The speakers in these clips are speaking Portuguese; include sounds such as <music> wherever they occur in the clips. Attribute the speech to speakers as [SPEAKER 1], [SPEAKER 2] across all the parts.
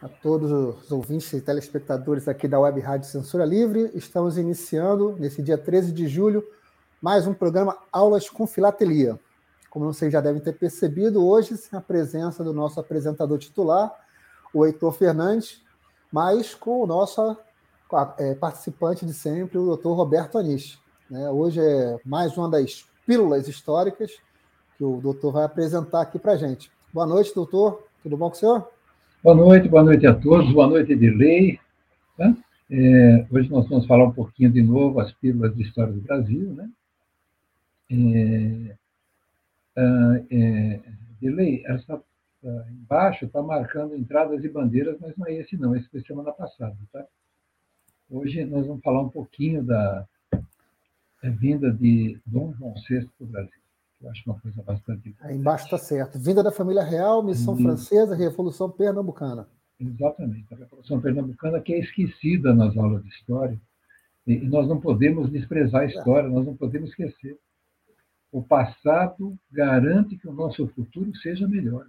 [SPEAKER 1] a todos os ouvintes e telespectadores aqui da Web Rádio Censura Livre. Estamos iniciando, nesse dia 13 de julho, mais um programa Aulas com Filatelia. Como vocês já devem ter percebido, hoje sem a presença do nosso apresentador titular, o Heitor Fernandes, mas com o nosso é, participante de sempre, o doutor Roberto Anish. Né? Hoje é mais uma das pílulas históricas que o doutor vai apresentar aqui para gente. Boa noite, doutor. Tudo bom com o senhor?
[SPEAKER 2] Boa noite, boa noite a todos. Boa noite, Edirley. Tá? É, hoje nós vamos falar um pouquinho de novo as pílulas de história do Brasil. Né? É, é, Edirley, essa embaixo está marcando entradas e bandeiras, mas não é esse não, esse foi semana passada. Tá? Hoje nós vamos falar um pouquinho da, é vinda de Dom João VI para o Brasil. Eu acho uma coisa bastante.
[SPEAKER 1] Aí embaixo está certo. Vinda da família real, missão e... francesa, Revolução Pernambucana.
[SPEAKER 2] Exatamente. A Revolução Pernambucana que é esquecida nas aulas de história. E nós não podemos desprezar a história, nós não podemos esquecer. O passado garante que o nosso futuro seja melhor.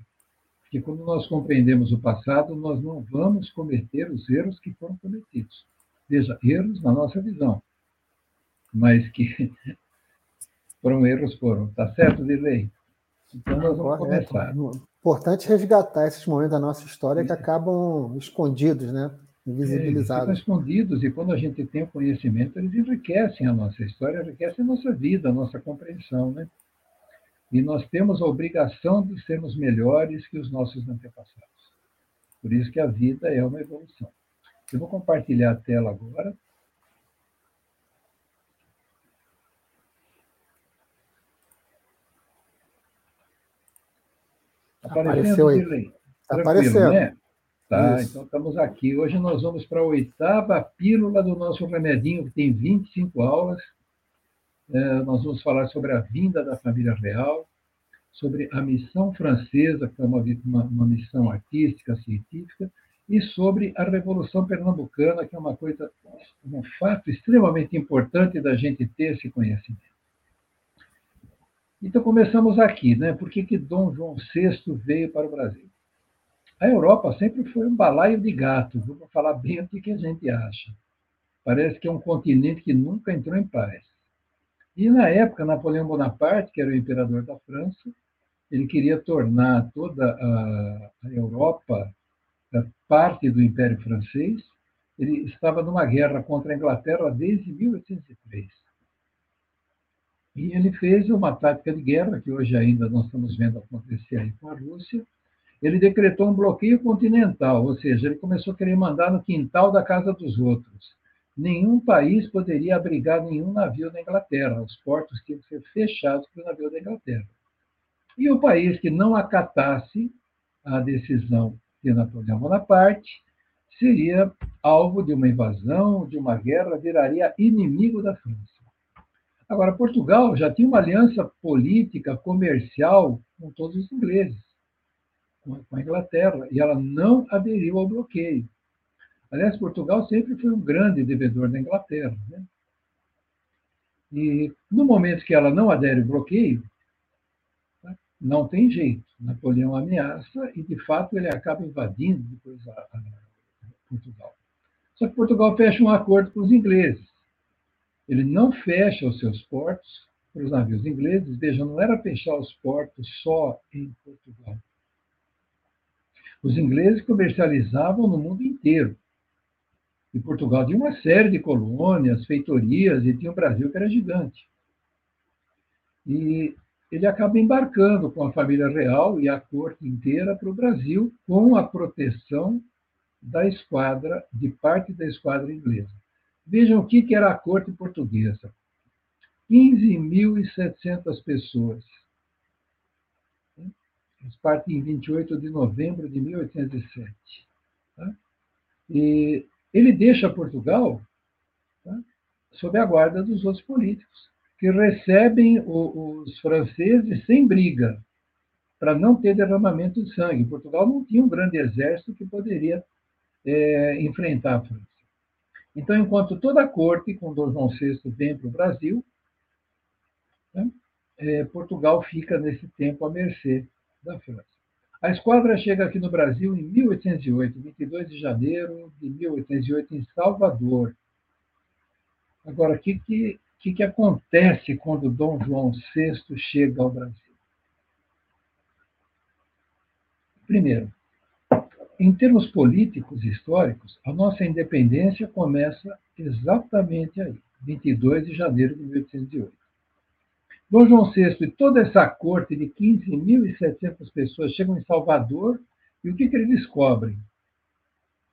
[SPEAKER 2] Porque quando nós compreendemos o passado, nós não vamos cometer os erros que foram cometidos. Veja, erros na nossa visão mas que foram erros foram. Tá certo, Dirley?
[SPEAKER 1] Então nós vamos começar. É importante resgatar esses momentos da nossa história que acabam escondidos, né? invisibilizados.
[SPEAKER 2] É, escondidos, e quando a gente tem o conhecimento, eles enriquecem a nossa história, enriquecem a nossa vida, a nossa compreensão. Né? E nós temos a obrigação de sermos melhores que os nossos antepassados. Por isso que a vida é uma evolução. Eu vou compartilhar a tela agora.
[SPEAKER 1] Apareceu aí. Está aparecendo. Né?
[SPEAKER 2] Tá, Isso. então estamos aqui. Hoje nós vamos para a oitava pílula do nosso remedinho, que tem 25 aulas. É, nós vamos falar sobre a vinda da família real, sobre a missão francesa, que é uma, uma, uma missão artística, científica, e sobre a Revolução Pernambucana, que é uma coisa, um fato extremamente importante da gente ter esse conhecimento. Então começamos aqui, né? Por que, que Dom João VI veio para o Brasil? A Europa sempre foi um balaio de gato, vou falar bem o que a gente acha. Parece que é um continente que nunca entrou em paz. E na época, Napoleão Bonaparte, que era o imperador da França, ele queria tornar toda a, Europa parte do Império Francês. Ele estava numa guerra contra a Inglaterra desde 1803. E ele fez uma tática de guerra, que hoje ainda nós estamos vendo acontecer aí com a Rússia. Ele decretou um bloqueio continental, ou seja, ele começou a querer mandar no quintal da casa dos outros. Nenhum país poderia abrigar nenhum navio da Inglaterra, os portos tinham que ser fechados para o navio da Inglaterra. E o país que não acatasse a decisão de Napoleão Bonaparte seria alvo de uma invasão, de uma guerra, viraria inimigo da França. Agora, Portugal já tinha uma aliança política, comercial com todos os ingleses, com a Inglaterra, e ela não aderiu ao bloqueio. Aliás, Portugal sempre foi um grande devedor da Inglaterra. Né? E no momento que ela não adere ao bloqueio, né, não tem jeito. Napoleão ameaça e, de fato, ele acaba invadindo depois a, Portugal. Só que Portugal fecha um acordo com os ingleses. Ele não fecha os seus portos para os navios ingleses. Veja, não era fechar os portos só em Portugal. Os ingleses comercializavam no mundo inteiro. E Portugal tinha uma série de colônias, feitorias, e tinha o Brasil que era gigante. E ele acaba embarcando com a família real e a corte inteira para o Brasil, com a proteção da esquadra, de parte da esquadra inglesa. Vejam o que era a corte portuguesa. 15.700 pessoas. Eles partem em 28 de novembro de 1807. Tá? E ele deixa Portugal tá, sob a guarda dos outros políticos, que recebem os franceses sem briga, para não ter derramamento de sangue. Portugal não tinha um grande exército que poderia é, enfrentar a França. Então, enquanto toda a corte, com Dom João VI, vem para o Brasil, né, é, Portugal fica nesse tempo à mercê da França. A esquadra chega aqui no Brasil em 1808, 22 de janeiro de 1808, em Salvador. Agora, o que, que, que, que acontece quando Dom João VI chega ao Brasil? Primeiro, em termos políticos e históricos, a nossa independência começa exatamente aí, 22 de janeiro de 1808. Dom João VI e toda essa corte de 15.700 pessoas chegam em Salvador e o que, que eles descobrem?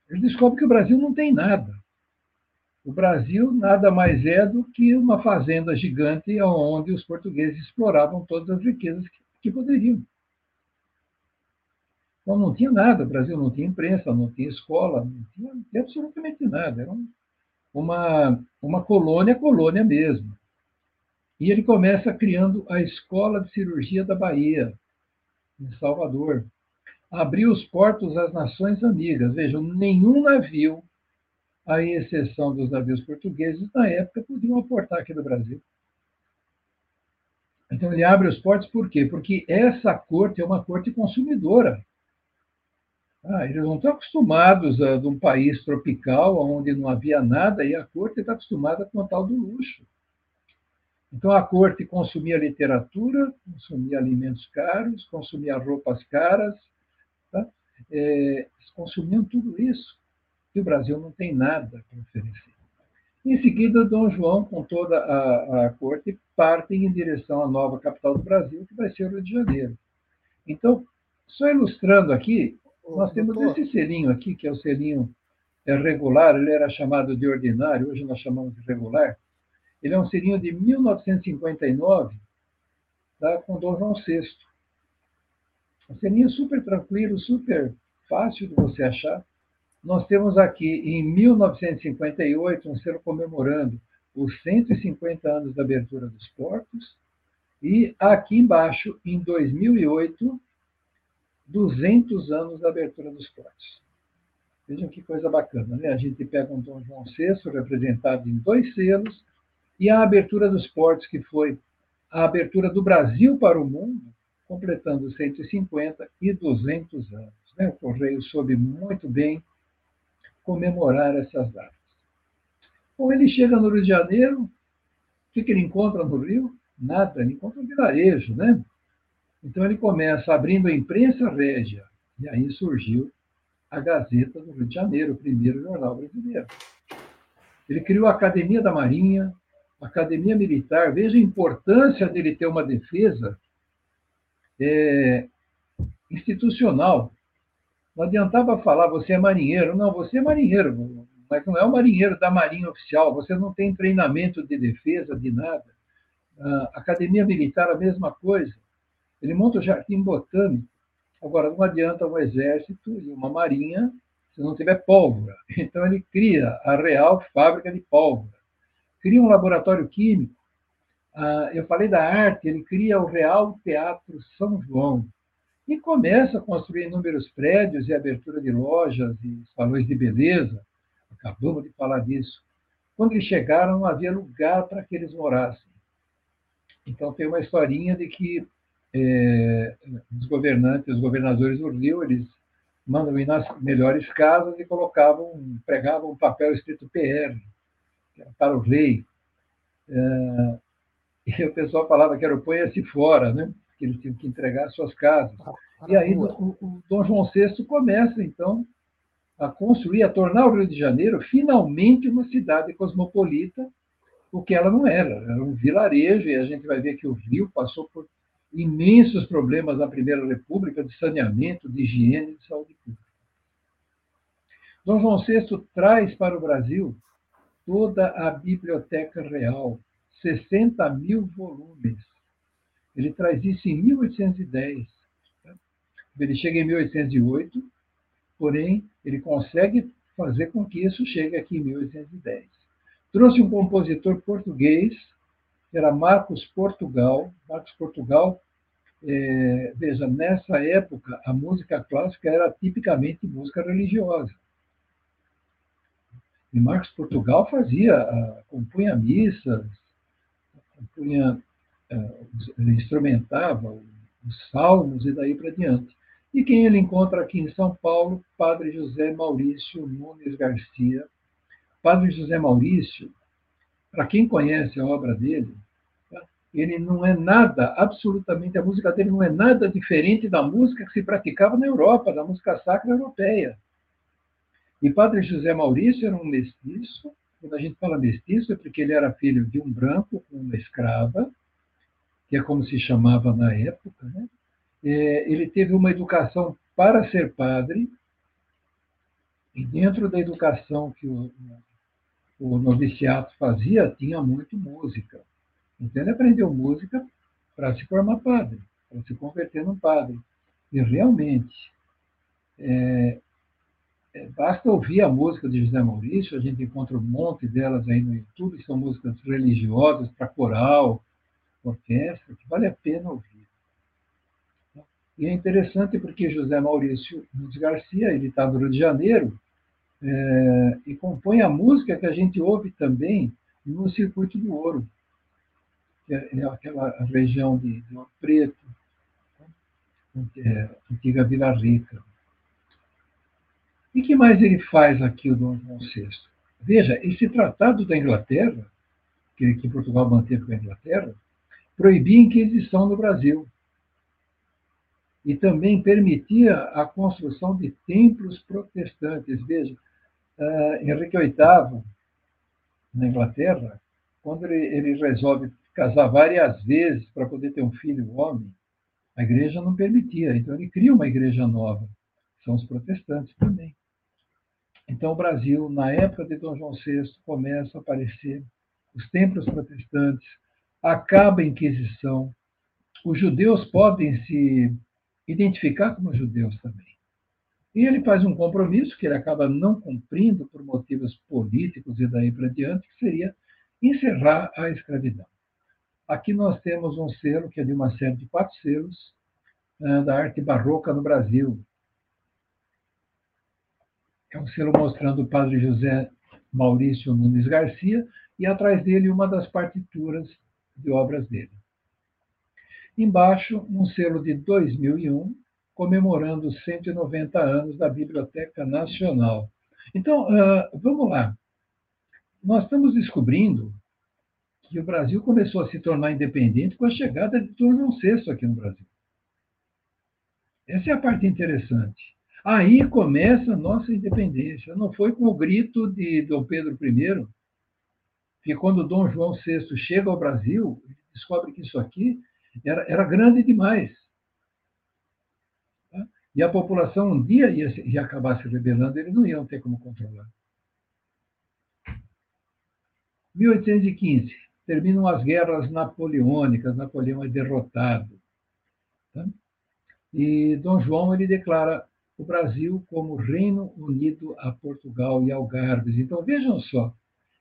[SPEAKER 2] Eles descobrem que o Brasil não tem nada. O Brasil nada mais é do que uma fazenda gigante onde os portugueses exploravam todas as riquezas que, que poderiam. Então não tinha nada, o Brasil não tinha imprensa, não tinha escola, não tinha, absolutamente nada. Era uma, uma colônia, colônia mesmo. E ele começa criando a Escola de Cirurgia da Bahia, em Salvador. Abriu os portos às nações amigas. Vejam, nenhum navio, à exceção dos navios portugueses, na época, podiam aportar aqui no Brasil. Então, ele abre os portos por quê? Porque essa corte é uma corte consumidora. Ah, eles não estão acostumados a um país tropical, onde não havia nada, e a corte está acostumada com o tal do luxo. Então, a corte consumia literatura, consumia alimentos caros, consumia roupas caras, tá? é, consumiam tudo isso. E o Brasil não tem nada para oferecer. Em seguida, Dom João, com toda a, a corte, partem em direção à nova capital do Brasil, que vai ser o Rio de Janeiro. Então, só ilustrando aqui, nós temos doutor. esse selinho aqui, que é o selinho é regular, ele era chamado de ordinário, hoje nós chamamos de regular. Ele é um selinho de 1959, tá, com Dom João VI. Um selinho super tranquilo, super fácil de você achar. Nós temos aqui, em 1958, um selo comemorando os 150 anos da abertura dos portos. E aqui embaixo, em 2008, 200 anos da abertura dos portos. Vejam que coisa bacana, né? A gente pega um Dom João VI, representado em dois selos, e a abertura dos portos, que foi a abertura do Brasil para o mundo, completando 150 e 200 anos. Né? O Correio soube muito bem comemorar essas datas. Bom, ele chega no Rio de Janeiro, o que, que ele encontra no Rio? Nada, ele encontra um vilarejo, né? Então ele começa abrindo a imprensa régia, e aí surgiu a Gazeta do Rio de Janeiro, o primeiro jornal brasileiro. Ele criou a Academia da Marinha, a Academia Militar. Veja a importância dele ter uma defesa é, institucional. Não adiantava falar, você é marinheiro. Não, você é marinheiro, mas não é o marinheiro da Marinha Oficial. Você não tem treinamento de defesa, de nada. A Academia Militar, a mesma coisa. Ele monta o jardim botânico. Agora, não adianta um exército e uma marinha se não tiver pólvora. <laughs> Então, ele cria a Real Fábrica de Pólvora. Cria um laboratório químico. Ah, eu falei da arte, ele cria o Real Teatro São João. E começa a construir inúmeros prédios e abertura de lojas e salões de beleza. Acabamos de falar disso. Quando eles chegaram, não havia lugar para que eles morassem. Então, tem uma historinha de que é, os governantes, os governadores do Rio, eles mandam ir nas melhores casas e colocavam, pregavam um papel escrito PR, para o rei. É, e o pessoal falava que era o ponha-se fora, né? que eles tinham que entregar suas casas. Ah, e aí o, o Dom João VI começa, então, a construir, a tornar o Rio de Janeiro finalmente uma cidade cosmopolita, o que ela não era. Era um vilarejo, e a gente vai ver que o Rio passou por imensos problemas na Primeira República de saneamento, de higiene e de saúde pública. Dom João VI traz para o Brasil toda a Biblioteca Real, 60 mil volumes. Ele traz isso em 1810. Ele chega em 1808, porém, ele consegue fazer com que isso chegue aqui em 1810. Trouxe um compositor português, que era Marcos Portugal. Marcos Portugal, é, veja, nessa época, a música clássica era tipicamente música religiosa. E Marcos Portugal fazia, compunha missas, compunha, é, instrumentava os salmos e daí para diante. E quem ele encontra aqui em São Paulo? Padre José Maurício Nunes Garcia. Padre José Maurício, para quem conhece a obra dele? Ele não é nada, absolutamente, a música dele não é nada diferente da música que se praticava na Europa, da música sacra europeia. E Padre José Maurício era um mestiço. Quando a gente fala mestiço, é porque ele era filho de um branco com uma escrava, que é como se chamava na época. Né? É, ele teve uma educação para ser padre, e dentro da educação que o, o noviciato fazia, tinha muito música. Então, ele aprendeu música para se formar padre, para se converter num padre. E realmente, é, é, basta ouvir a música de José Maurício, a gente encontra um monte delas aí no YouTube, são músicas religiosas para coral, orquestra, que vale a pena ouvir. E é interessante porque José Maurício Nunes Garcia, ele está no Rio de Janeiro, é, e compõe a música que a gente ouve também no Circuito do Ouro, é, é aquela região de, de Ouro Preto, é, antiga Vila Rica. E que mais ele faz aqui, o Dom João VI? Veja, esse tratado da Inglaterra, que, que Portugal manteve com a Inglaterra, proibia a Inquisição no Brasil. E também permitia a construção de templos protestantes. Veja, uh, Henrique VIII, na Inglaterra, quando ele, ele resolve casar várias vezes para poder ter um filho homem, a igreja não permitia. Então ele cria uma igreja nova. São os protestantes também. Então, o Brasil, na época de Dom João VI, começa a aparecer os templos protestantes, acaba a Inquisição, os judeus podem se identificar como judeus também. E ele faz um compromisso que ele acaba não cumprindo por motivos políticos e daí para diante, que seria encerrar a escravidão. Aqui nós temos um selo que é de uma série de quatro selos eh, da arte barroca no Brasil, é um selo mostrando o padre José Maurício Nunes Garcia e atrás dele uma das partituras de obras dele. Embaixo, um selo de 2001, comemorando os 190 anos da Biblioteca Nacional. Então, vamos lá. Nós estamos descobrindo que o Brasil começou a se tornar independente com a chegada de João VI aqui no Brasil. Essa é a parte interessante. Aí começa a nossa independência. Não foi com o grito de Dom Pedro I, que quando Dom João VI chega ao Brasil, descobre que isso aqui era, era grande demais. Tá? E a população um dia ia, ia acabar se rebelando, eles não iam ter como controlar. 1815, terminam as guerras napoleônicas, Napoleão é derrotado. Tá? E Dom João ele declara o Brasil como Reino Unido a Portugal e Algarves. Então, vejam só,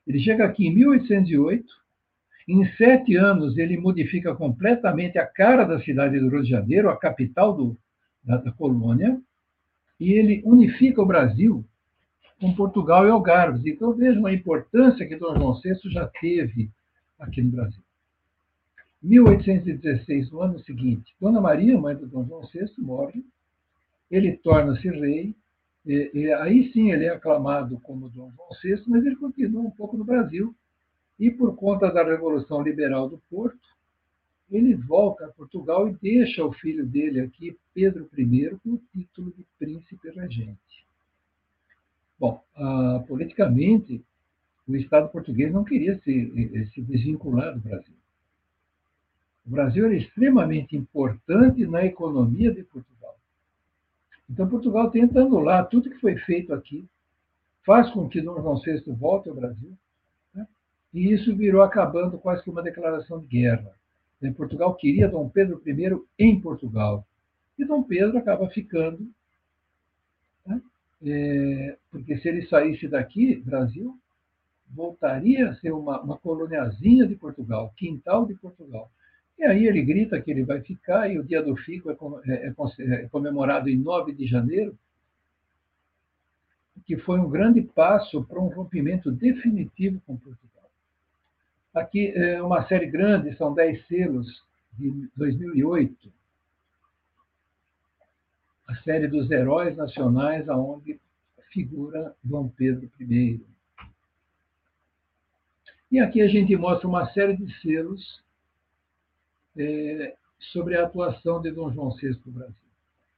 [SPEAKER 2] ele chega aqui em 1808, em sete anos ele modifica completamente a cara da cidade do Rio de Janeiro, a capital do, da, da colônia, e ele unifica o Brasil com Portugal e Algarves. Então, vejam a importância que Dom João VI já teve aqui no Brasil. 1816, no ano seguinte, Dona Maria, mãe do Dom João VI, morre ele torna-se rei, e, e, aí sim ele é aclamado como Dom João VI, mas ele continua um pouco no Brasil. E por conta da Revolução Liberal do Porto, ele volta a Portugal e deixa o filho dele aqui, Pedro I, com o título de príncipe regente. Bom, ah, politicamente, o Estado português não queria se, se desvincular do Brasil. O Brasil era extremamente importante na economia de Portugal. Então, Portugal tenta anular tudo que foi feito aqui, faz com que Dom João VI volte ao Brasil, né? e isso virou acabando quase que uma declaração de guerra. Né? Portugal queria Dom Pedro I em Portugal, e Dom Pedro acaba ficando né? é, porque se ele saísse daqui, Brasil, voltaria a ser uma, uma de Portugal, quintal de Portugal. E aí ele grita que ele vai ficar, e o dia do fico é, é, é, é comemorado em 9 de janeiro, que foi um grande passo para um rompimento definitivo com Portugal. Aqui é uma série grande, são 10 selos, de 2008, a série dos heróis nacionais, aonde figura Dom Pedro I. E aqui a gente mostra uma série de selos é, sobre a atuação de Dom João VI no Brasil.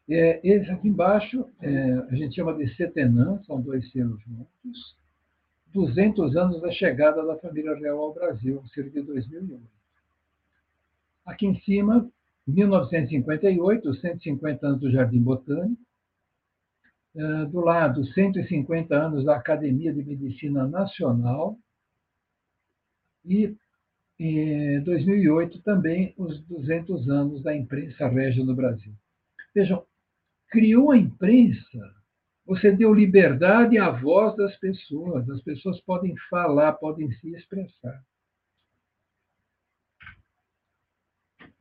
[SPEAKER 2] É, esse aqui embaixo é, a gente chama de Setenã, são dois selos juntos, 200 anos da chegada da família real ao Brasil, cerca de 2008. Aqui em cima, 1958, 150 anos do Jardim Botânico. É, do lado, 150 anos da Academia de Medicina Nacional. E em 2008 também os 200 anos da imprensa régia no Brasil. Vejam, criou a imprensa, você deu liberdade à voz das pessoas, as pessoas podem falar, podem se expressar.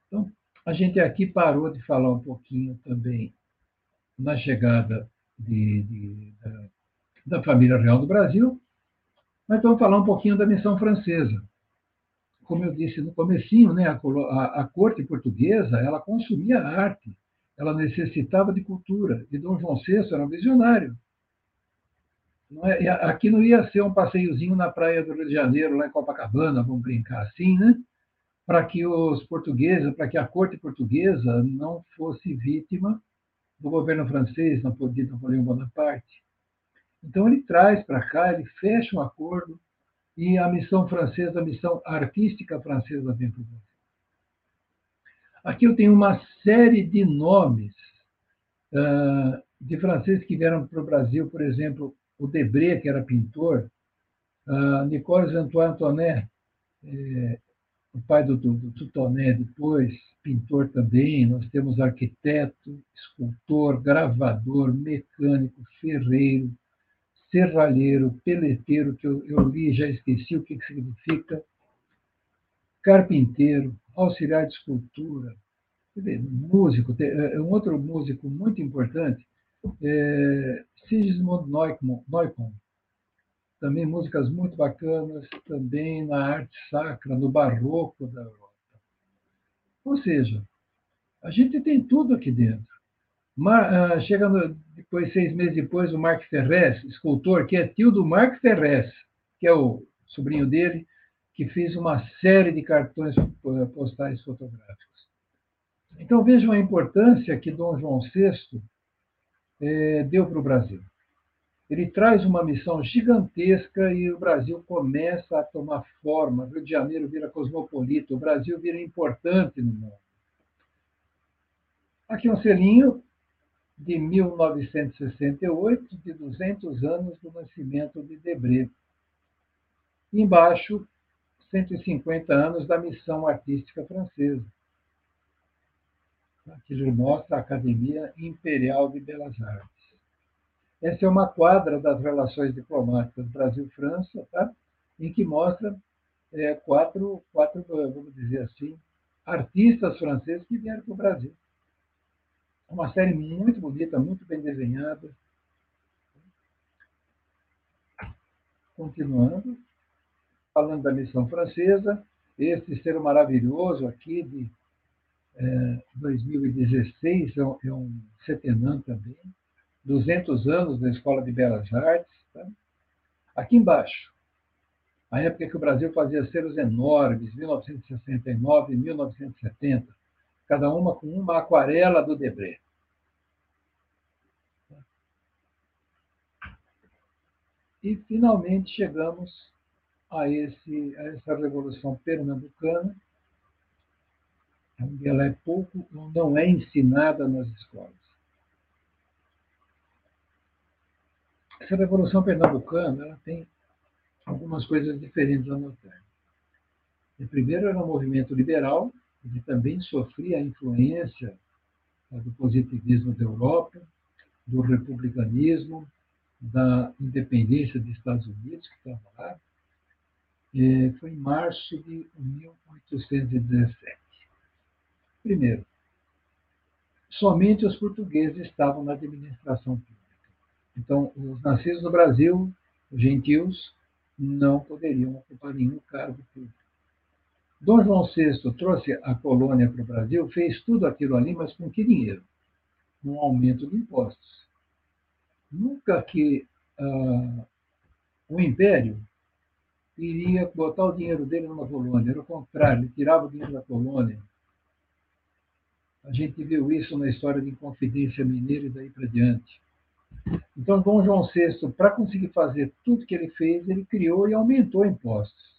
[SPEAKER 2] Então, a gente aqui parou de falar um pouquinho também na chegada de, de, da, da família real do Brasil, mas vamos falar um pouquinho da missão francesa. Como eu disse no comecinho, né, a, a, a corte portuguesa ela consumia arte, ela necessitava de cultura. E Dom João VI era um visionário. Não é, aqui não ia ser um passeiozinho na praia do Rio de Janeiro, lá em Copacabana, vamos brincar assim, né? Para que os portugueses, para que a corte portuguesa não fosse vítima do governo francês, de Napoleão Bonaparte. Então ele traz para cá, ele fecha um acordo e a missão francesa, a missão artística francesa vem para o Brasil. Aqui eu tenho uma série de nomes uh, de franceses que vieram para o Brasil, por exemplo, o Debré, que era pintor, uh, Nicolas Antoine Antonet, eh, o pai do, do, do depois, pintor também. Nós temos arquiteto, escultor, gravador, mecânico, ferreiro, serralheiro, peleteiro, que eu, eu li e já esqueci o que, que significa, carpinteiro, auxiliar de escultura, músico, é, é um outro músico muito importante, é Sigismund Neukomm, também músicas muito bacanas, também na arte sacra, no barroco da Europa. Ou seja, a gente tem tudo aqui dentro. Mar, uh, chega no, depois, seis meses depois, o Marc Ferrez, escultor, que é tio do Marc Ferrez, que é o sobrinho dele, que fez uma série de cartões postais fotográficos. Então vejam a importância que Dom João VI é, deu para o Brasil. Ele traz uma missão gigantesca e o Brasil começa a tomar forma. Rio de Janeiro vira cosmopolita, o Brasil vira importante no mundo. Aqui um selinho de 1968, de 200 anos do nascimento de Debré. Embaixo, 150 anos da missão artística francesa. Aqui mostra a Academia Imperial de Belas Artes. Essa é uma quadra das relações diplomáticas Brasil-França, tá? em que mostra é, quatro, quatro, vamos dizer assim, artistas franceses que vieram para o Brasil. É uma série muito bonita, muito bem desenhada. Continuando falando da missão francesa, esse ser maravilhoso aqui de é, 2016 é um, é setenã também, 200 anos da Escola de Belas Artes. Tá? Aqui embaixo, a época que o Brasil fazia selos enormes, 1969 e 1970, cada uma com uma aquarela do Debré. E, finalmente, chegamos a, esse, a essa Revolução Pernambucana, onde ela é pouco ou não é ensinada nas escolas. Essa Revolução Pernambucana ela tem algumas coisas diferentes a notar. O primeiro era um movimento liberal, que também sofria a influência do positivismo da Europa, do republicanismo, da independência dos Estados Unidos, que estava lá, é, foi em março de 1817. Primeiro, somente os portugueses estavam na administração pública. Então, os nascidos no Brasil, os gentios, não poderiam ocupar nenhum cargo público. Dom João VI trouxe a colônia para o Brasil, fez tudo aquilo ali, mas com que dinheiro? Um aumento de impostos. Nunca que ah, o império iria botar o dinheiro dele numa colônia, era o contrário, ele tirava o dinheiro da colônia. A gente viu isso na história de Inconfidência Mineira e daí para diante. Então, Dom João VI, para conseguir fazer tudo que ele fez, ele criou e aumentou impostos.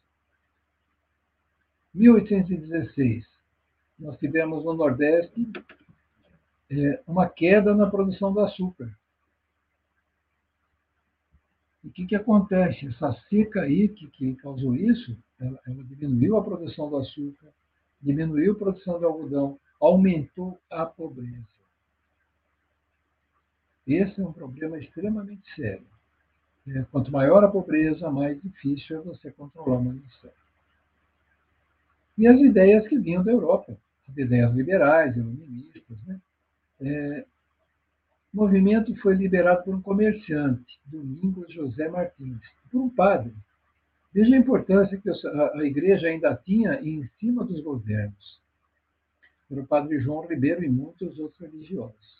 [SPEAKER 2] 1816, nós tivemos no Nordeste é, uma queda na produção do açúcar. E o que, que acontece? Essa seca aí que, que causou isso, ela, ela diminuiu a produção do açúcar, diminuiu a produção de algodão, aumentou a pobreza. Esse é um problema extremamente sério. É, quanto maior a pobreza, mais difícil é você controlar uma nação. E as ideias que vinham da Europa, as ideias liberais, iluministas. Né? É, o movimento foi liderado por um comerciante, Domingos José Martins, por um padre. Veja a importância que a igreja ainda tinha em cima dos governos. Por o padre João Ribeiro e muitos outros religiosos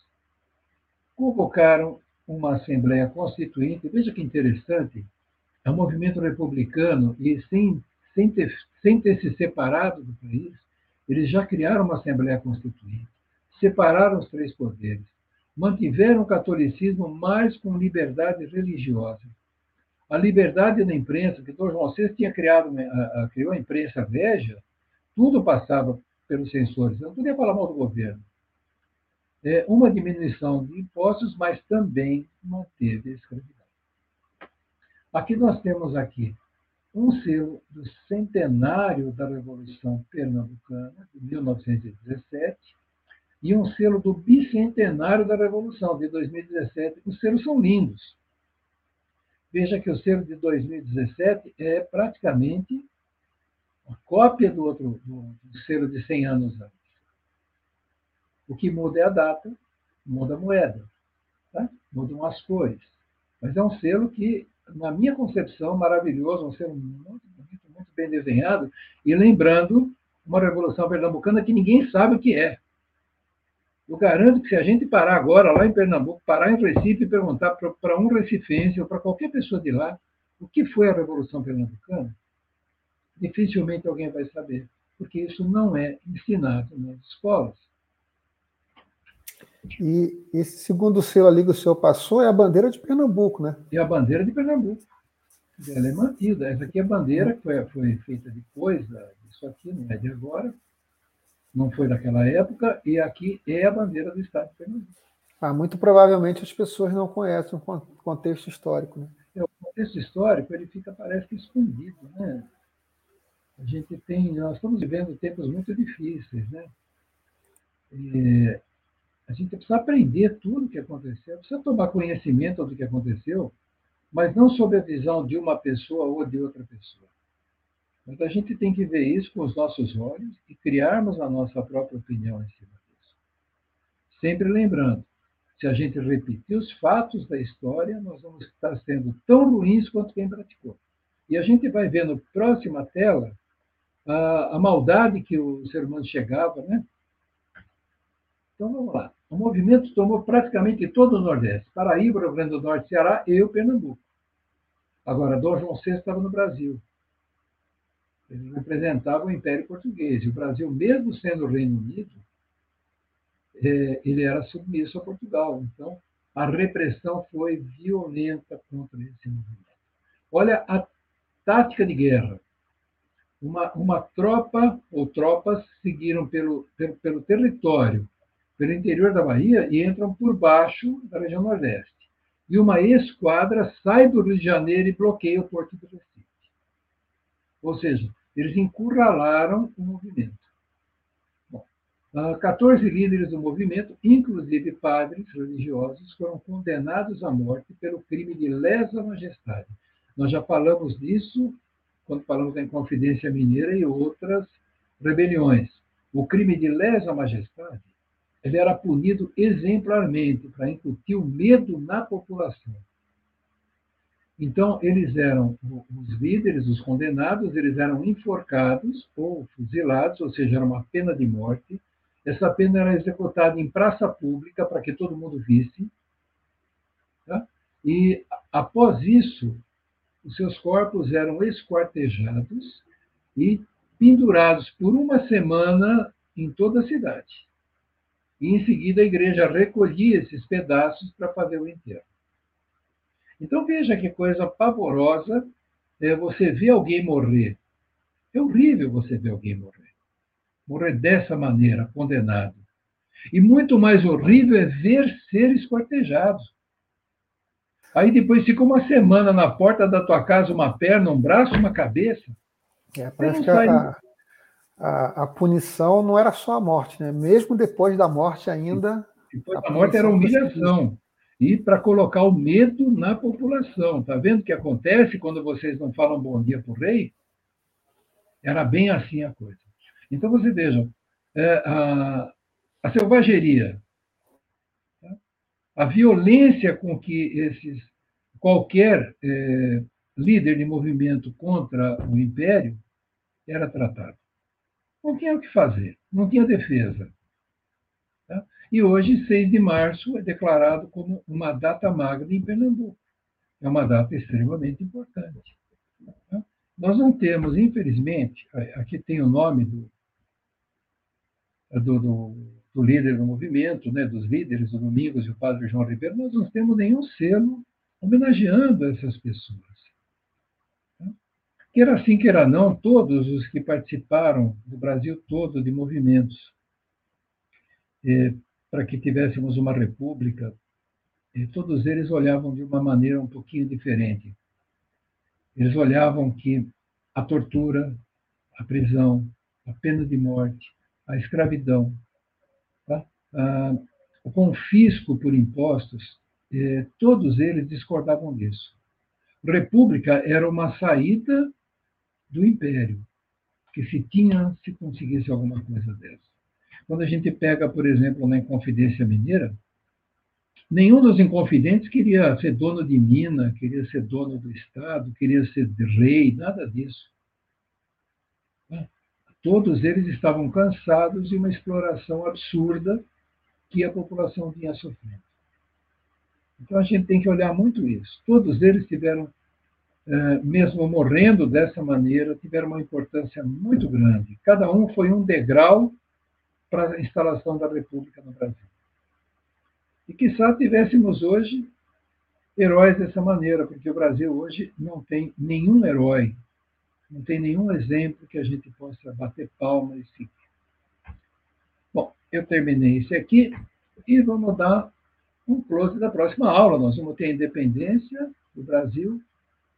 [SPEAKER 2] convocaram uma Assembleia Constituinte. Veja que interessante, é um movimento republicano e sem, sem, ter, sem ter se separado do país, eles já criaram uma Assembleia Constituinte, separaram os três poderes, mantiveram o catolicismo mais com liberdade religiosa. A liberdade da imprensa, que Dom João VI tinha criado, a, a, criou a imprensa veja, tudo passava pelos censores, não podia falar mal do governo é, uma diminuição de impostos, mas também manteve a escravidão. Aqui nós temos aqui um selo do centenário da Revolução Pernambucana, de 1917, e um selo do bicentenário da Revolução, de 2017. Os selos são lindos. Veja que o selo de 2017 é praticamente a cópia do outro do, do selo de 100 anos antes. O que muda é a data, muda a moeda, tá? mudam as cores. Mas é um selo que, na minha concepção, maravilhoso, um selo muito muito bem desenhado, e lembrando uma revolução pernambucana que ninguém sabe o que é. Eu garanto que se a gente parar agora lá em Pernambuco, parar em Recife e perguntar para um recifense ou para qualquer pessoa de lá o que foi a Revolução Pernambucana, dificilmente alguém vai saber, porque isso não é ensinado nas escolas.
[SPEAKER 1] E esse segundo selo ali que o senhor passou é a bandeira de Pernambuco, né?
[SPEAKER 2] É a bandeira de Pernambuco. Ela é mantida. Essa aqui é a bandeira que foi, foi feita depois disso aqui, não é de agora. Não foi daquela época. E aqui é a bandeira do Estado de Pernambuco.
[SPEAKER 1] Ah, muito provavelmente as pessoas não conhecem o contexto histórico, né?
[SPEAKER 2] É, o contexto histórico ele fica, parece que, escondido, né? A gente tem, nós estamos vivendo tempos muito difíceis, né? A gente precisa aprender tudo o que aconteceu, precisa tomar conhecimento do que aconteceu, mas não sob a visão de uma pessoa ou de outra pessoa. Mas a gente tem que ver isso com os nossos olhos e criarmos a nossa própria opinião em cima disso. Sempre lembrando, se a gente repetir os fatos da história, nós vamos estar sendo tão ruins quanto quem praticou. E a gente vai ver no próxima tela a, a maldade que o ser humano chegava, né? Então vamos lá. O movimento tomou praticamente todo o Nordeste, Paraíba, Rio Grande do Norte, Ceará e o Pernambuco. Agora, Dom João VI estava no Brasil. Ele representava o Império Português. E o Brasil, mesmo sendo o Reino Unido, é, ele era submisso a Portugal. Então, a repressão foi violenta contra esse movimento. Olha a tática de guerra. Uma, uma tropa ou tropas seguiram pelo, pelo, pelo território pelo interior da Bahia e entram por baixo da região Nordeste. E uma esquadra sai do Rio de Janeiro e bloqueia o Porto do Recife. Ou seja, eles encurralaram o movimento. Bom, 14 líderes do movimento, inclusive padres religiosos, foram condenados à morte pelo crime de lesa majestade. Nós já falamos disso quando falamos da Inconfidência Mineira e outras rebeliões. O crime de lesa majestade ele era punido exemplarmente para incutir o medo na população. Então, eles eram os líderes, os condenados, eles eram enforcados ou fuzilados, ou seja, era uma pena de morte. Essa pena era executada em praça pública para que todo mundo visse. Tá? E, após isso, os seus corpos eram esquartejados e pendurados por uma semana em toda a cidade. E, em seguida, a igreja recolhia esses pedaços para fazer o enterro. Então veja que coisa pavorosa é você ver alguém morrer. É horrível você ver alguém morrer. Morrer dessa maneira, condenado. E muito mais horrível é ver ser esquartejado. Aí depois fica uma semana na porta da tua casa, uma perna, um braço, uma cabeça.
[SPEAKER 1] É, parece que a, a, a, punição não era só a morte, né? Mesmo depois da morte ainda.
[SPEAKER 2] Depois da morte era humilhação e para colocar o medo na população. Está vendo o que acontece quando vocês não falam bom dia para o rei? Era bem assim a coisa. Então, vocês vejam, é, a, a selvageria, tá? a violência com que esses qualquer é, líder de movimento contra o império era tratado. Não tinha o que fazer, não tinha defesa. Tá? E hoje, 6 de março, é declarado como uma data magra em Pernambuco. É uma data extremamente importante. Tá? Nós não temos, infelizmente, aqui tem o nome do, do, do, do líder do movimento, né, dos líderes do Domingos e o padre João Ribeiro, nós não temos nenhum selo homenageando essas pessoas. Quer assim, queira não, todos os que participaram do Brasil todo de movimentos eh, para que tivéssemos uma república, e todos eles olhavam de uma maneira um pouquinho diferente. Eles olhavam que a tortura, a prisão, a pena de morte, a escravidão, tá? ah, o confisco por impostos, eh, todos eles discordavam disso. República era uma saída do império, que se tinha, se conseguisse alguma coisa dessa. Quando a gente pega, por exemplo, na Inconfidência Mineira, nenhum dos inconfidentes queria ser dono de mina, queria ser dono do Estado, queria ser rei, nada disso. Todos eles estavam cansados de uma exploração absurda que a população vinha sofrendo. Então a gente tem que olhar muito isso. Todos eles tiveram, mesmo morrendo dessa maneira, tiveram uma importância muito grande. Cada um foi um degrau para a instalação da República no Brasil. E quizá tivéssemos hoje heróis dessa maneira, porque o Brasil hoje não tem nenhum herói, não tem nenhum exemplo que a gente possa bater palma e seguir. Bom, eu terminei esse aqui e vamos dar um close da próxima aula. Nós vamos ter a independência do Brasil,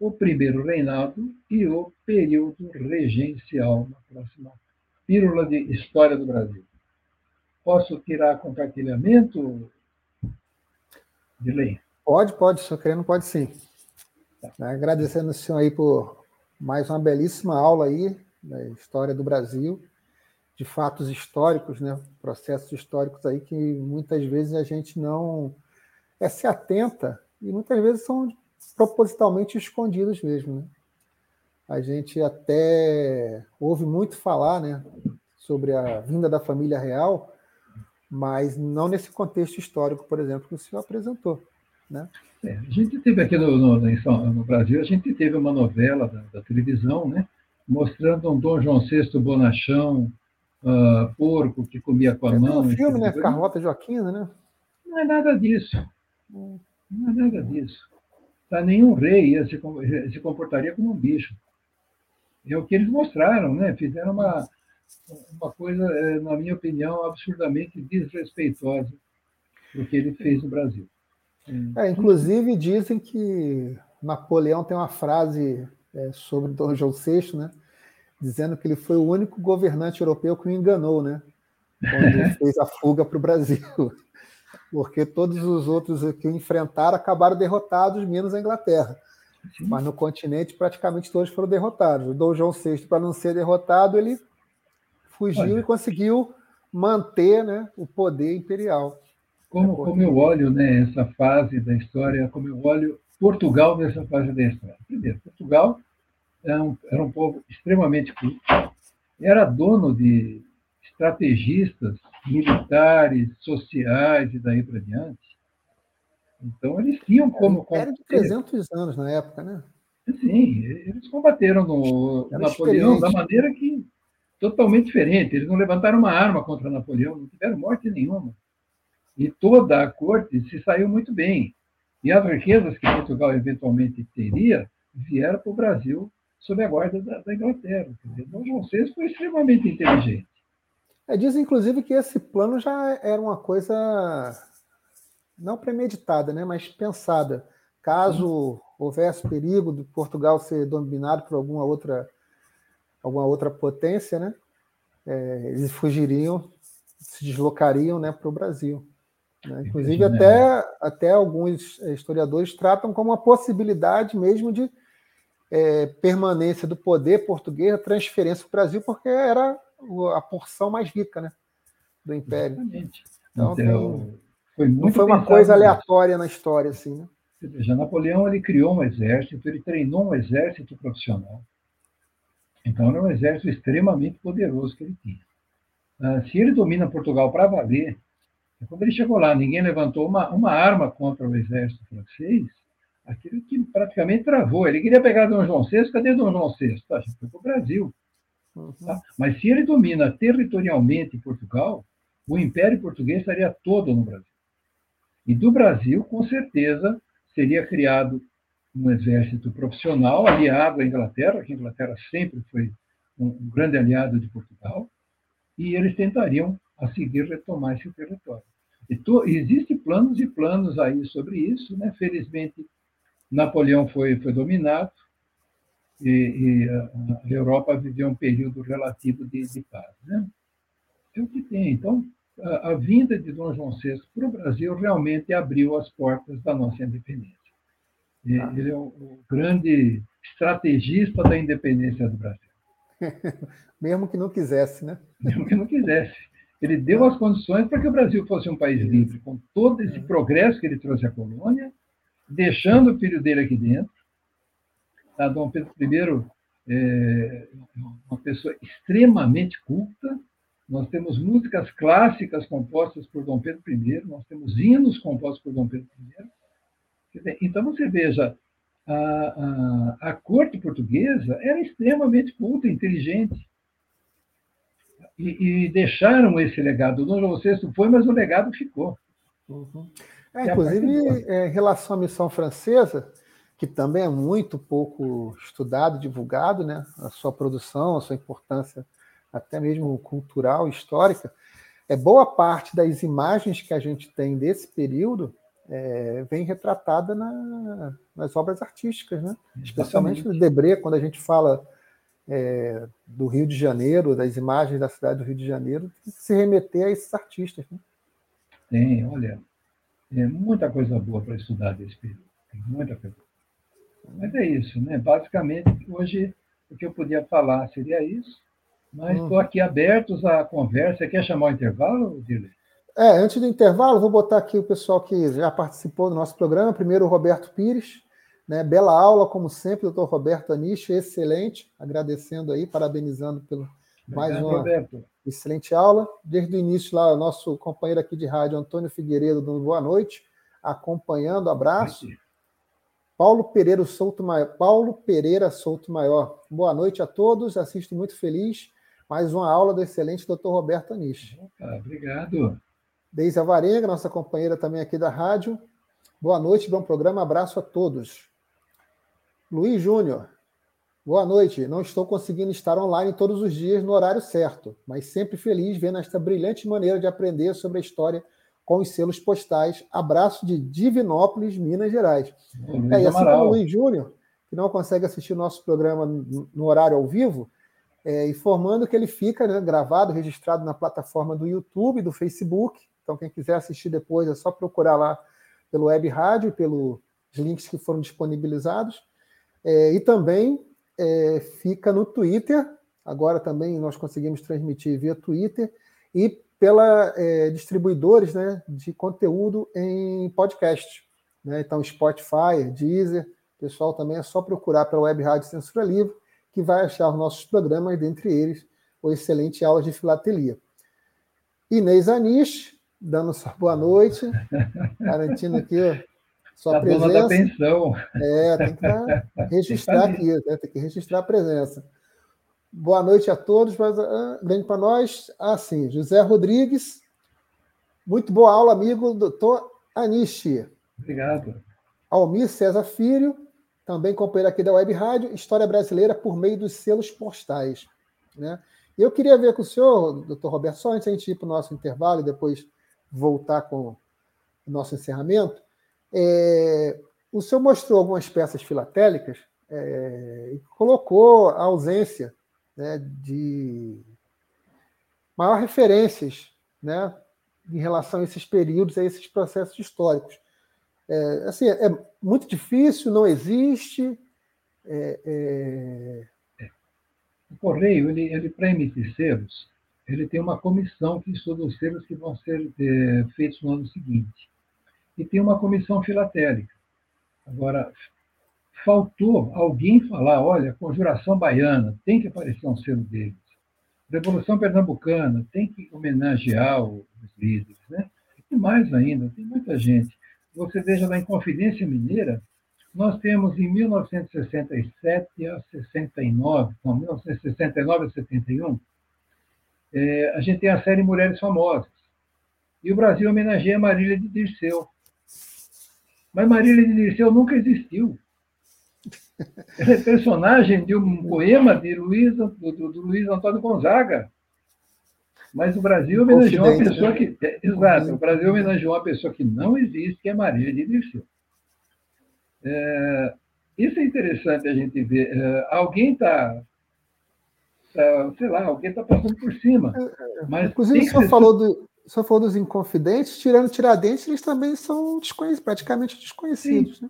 [SPEAKER 2] o primeiro reinado e o período regencial na próxima pílula de História do Brasil. Posso tirar compartilhamento? De lei?
[SPEAKER 1] Pode, pode, só querendo, pode sim. Tá. Agradecendo o senhor aí por mais uma belíssima aula aí da história do Brasil, de fatos históricos, né? processos históricos aí que muitas vezes a gente não é, se atenta e muitas vezes são propositalmente escondidos mesmo. Né? A gente até ouve muito falar né, sobre a vinda da família real, mas não nesse contexto histórico, por exemplo, que o senhor apresentou. Né?
[SPEAKER 2] É, a gente teve aqui no, no, no, Brasil, a gente teve uma novela da, da, televisão, né, mostrando um Dom João VI bonachão, uh, porco que comia com a mão.
[SPEAKER 1] um filme, né? Carlota Joaquina, né?
[SPEAKER 2] Não é nada disso. Não é nada disso. Tá, nenhum rei se, se comportaria como um bicho. É o que eles mostraram, né? Fizeram uma, uma coisa, é, na minha opinião, absurdamente desrespeitosa do que ele fez no Brasil.
[SPEAKER 1] É, inclusive dizem que Napoleão tem uma frase é, sobre Dom João VI, né, dizendo que ele foi o único governante europeu que o enganou, né? quando <laughs> fez a fuga para o Brasil. Porque todos os outros que enfrentaram acabaram derrotados, menos a Inglaterra. Mas no continente, praticamente todos foram derrotados. O Dom João VI, para não ser derrotado, ele fugiu Olha. e conseguiu manter né, o poder imperial.
[SPEAKER 2] Como, como eu olho né, essa fase da história, como eu olho Portugal nessa fase da história. Primeiro, Portugal era um, era um povo extremamente culto, era dono de estrategistas militares, sociais e daí para diante. Então, eles tinham como.
[SPEAKER 1] Era de 300 anos na época, né?
[SPEAKER 2] Sim, eles combateram no era Napoleão da maneira que. totalmente diferente. Eles não levantaram uma arma contra Napoleão, não tiveram morte nenhuma. E toda a corte se saiu muito bem. E as riquezas que Portugal eventualmente teria vieram para o Brasil sob a guarda da, da Inglaterra. Dom João VI foi extremamente inteligente.
[SPEAKER 1] É, diz, inclusive, que esse plano já era uma coisa não premeditada, né, mas pensada. Caso houvesse perigo de Portugal ser dominado por alguma outra, alguma outra potência, né, é, eles fugiriam, se deslocariam né, para o Brasil. Né? Inclusive, até, até alguns historiadores tratam como uma possibilidade mesmo de é, permanência do poder português, a transferência para o Brasil, porque era a porção mais rica né, do Império. Exatamente. Então, então foi muito não foi uma coisa aleatória na história, assim, né?
[SPEAKER 2] Veja, Napoleão ele criou um exército, ele treinou um exército profissional. Então, era um exército extremamente poderoso que ele tinha. Ah, se ele domina Portugal para valer, quando ele chegou lá, ninguém levantou uma, uma arma contra o exército francês, aquilo que praticamente travou. Ele queria pegar Dom João VI, cadê Dom João VI? Tá, foi para o Brasil. Uhum. Tá? Mas se ele domina territorialmente Portugal, o Império Português estaria todo no Brasil. E do Brasil, com certeza, seria criado um exército profissional aliado à Inglaterra, que a Inglaterra sempre foi um grande aliado de Portugal, e eles tentariam a seguir retomar esse território. Existem planos e planos aí sobre isso, né? Felizmente, Napoleão foi, foi dominado e, e a Europa viveu um período relativo de, de paz, né? É o que tem. Então, a, a vinda de Dom João VI para o Brasil realmente abriu as portas da nossa independência. Ah. Ele é o, o grande estrategista da independência do Brasil. <laughs>
[SPEAKER 1] Mesmo que não quisesse, né? <laughs>
[SPEAKER 2] Mesmo que não quisesse. Ele deu as condições para que o Brasil fosse um país livre, com todo esse progresso que ele trouxe à colônia, deixando o filho dele aqui dentro. Tá? Dom Pedro I é uma pessoa extremamente culta. Nós temos músicas clássicas compostas por Dom Pedro I, nós temos hinos compostos por Dom Pedro I. Então, você veja, a, a, a corte portuguesa era extremamente culta, inteligente e, e deixaram esse legado. O Dom João VI foi, mas o legado ficou.
[SPEAKER 1] Uhum. É, inclusive, é, em relação à missão francesa, que também é muito pouco estudado, divulgado, né? a sua produção, a sua importância até mesmo cultural, histórica, é boa parte das imagens que a gente tem desse período é, vem retratada na, nas obras artísticas, né? especialmente no Debré, quando a gente fala é, do Rio de Janeiro, das imagens da cidade do Rio de Janeiro, tem que se remeter a esses artistas. Né?
[SPEAKER 2] Tem, olha, tem muita coisa boa para estudar desse período, tem muita coisa. Mas é isso, né? Basicamente, hoje o que eu podia falar seria isso, mas estou hum. aqui abertos à conversa. Quer chamar o intervalo, Dirley?
[SPEAKER 1] É, antes do intervalo, vou botar aqui o pessoal que já participou do nosso programa. Primeiro, o Roberto Pires, né? Bela aula, como sempre, doutor Roberto Aniche, excelente. Agradecendo aí, parabenizando pelo mais uma Roberto. excelente aula. Desde o início lá, o nosso companheiro aqui de rádio, Antônio Figueiredo, dando boa noite, acompanhando, abraço. Paulo Pereira Souto Maior, Paulo Pereira Souto Maior. Boa noite a todos, assisto muito feliz. Mais uma aula do excelente doutor Roberto Aniche.
[SPEAKER 2] obrigado.
[SPEAKER 1] Deise Alvarenga, nossa companheira também aqui da rádio. Boa noite, bom programa, abraço a todos. Luiz Júnior, boa noite. Não estou conseguindo estar online todos os dias no horário certo, mas sempre feliz vendo esta brilhante maneira de aprender sobre a história com os selos postais. Abraço de Divinópolis, Minas Gerais. é, e assim como o Luiz Júnior, que não consegue assistir o nosso programa no horário ao vivo, É, informando que ele fica né, gravado, registrado na plataforma do YouTube, do Facebook. Então, quem quiser assistir depois é só procurar lá pelo Web Rádio, pelos links que foram disponibilizados. É, e também é, fica no Twitter. Agora também nós conseguimos transmitir via Twitter e pela é, distribuidores né, de conteúdo em podcast. Né? Então, Spotify, Deezer, pessoal também é só procurar pela Web Rádio Censura Livre que vai achar os nossos programas, dentre eles o excelente aula de filatelia. Inês Anish, dando sua boa noite, <laughs> garantindo aqui sua a presença. Dona da
[SPEAKER 2] pensão.
[SPEAKER 1] É, tem que <laughs> registrar tem que aqui, né? tem que registrar a presença. Boa noite a todos, mas grande para nós. Ah, sim, José Rodrigues. Muito boa aula, amigo, doutor Anishi.
[SPEAKER 2] Obrigado.
[SPEAKER 1] Almir César Filho, também companheiro aqui da Web Rádio, História Brasileira por meio dos selos postais. Né? E eu queria ver com o senhor, doutor Roberto, só antes de a gente ir para o nosso intervalo e depois voltar com o nosso encerramento, é, o senhor mostrou algumas peças filatélicas é, e colocou a ausência né, de maior referências né, em relação a esses períodos, a esses processos históricos. É, assim, é muito difícil, não existe. É,
[SPEAKER 2] é... O Correio, ele, ele para emitir selos, ele tem uma comissão que estuda os selos que vão ser é, feitos no ano seguinte. E tem uma comissão filatélica. Agora, faltou alguém falar, olha, Conjuração Baiana, tem que aparecer um selo deles. Revolução Pernambucana, tem que homenagear os líderes. Né? E mais ainda, tem muita gente você veja na Inconfidência Mineira, nós temos em 1967 a 69, não, 1969 a 71, é, a gente tem a série Mulheres Famosas. E o Brasil homenageia Marília de Dirceu. Mas Marília de Dirceu nunca existiu. Ela é personagem de um poema de Luiz, do, do, do Luiz Antônio Gonzaga. Mas o Brasil homenageou uma pessoa né? que. É, exato, o Brasil homenageou uma pessoa que não existe, que é Marília de Dirceu. É, isso é interessante a gente ver. É, alguém está. Tá, sei lá, alguém está passando por cima. É, é, mas
[SPEAKER 1] Inclusive, o senhor, falou do, senhor falou dos Inconfidentes, tirando Tiradentes, eles também são desconhecidos, praticamente desconhecidos. Né?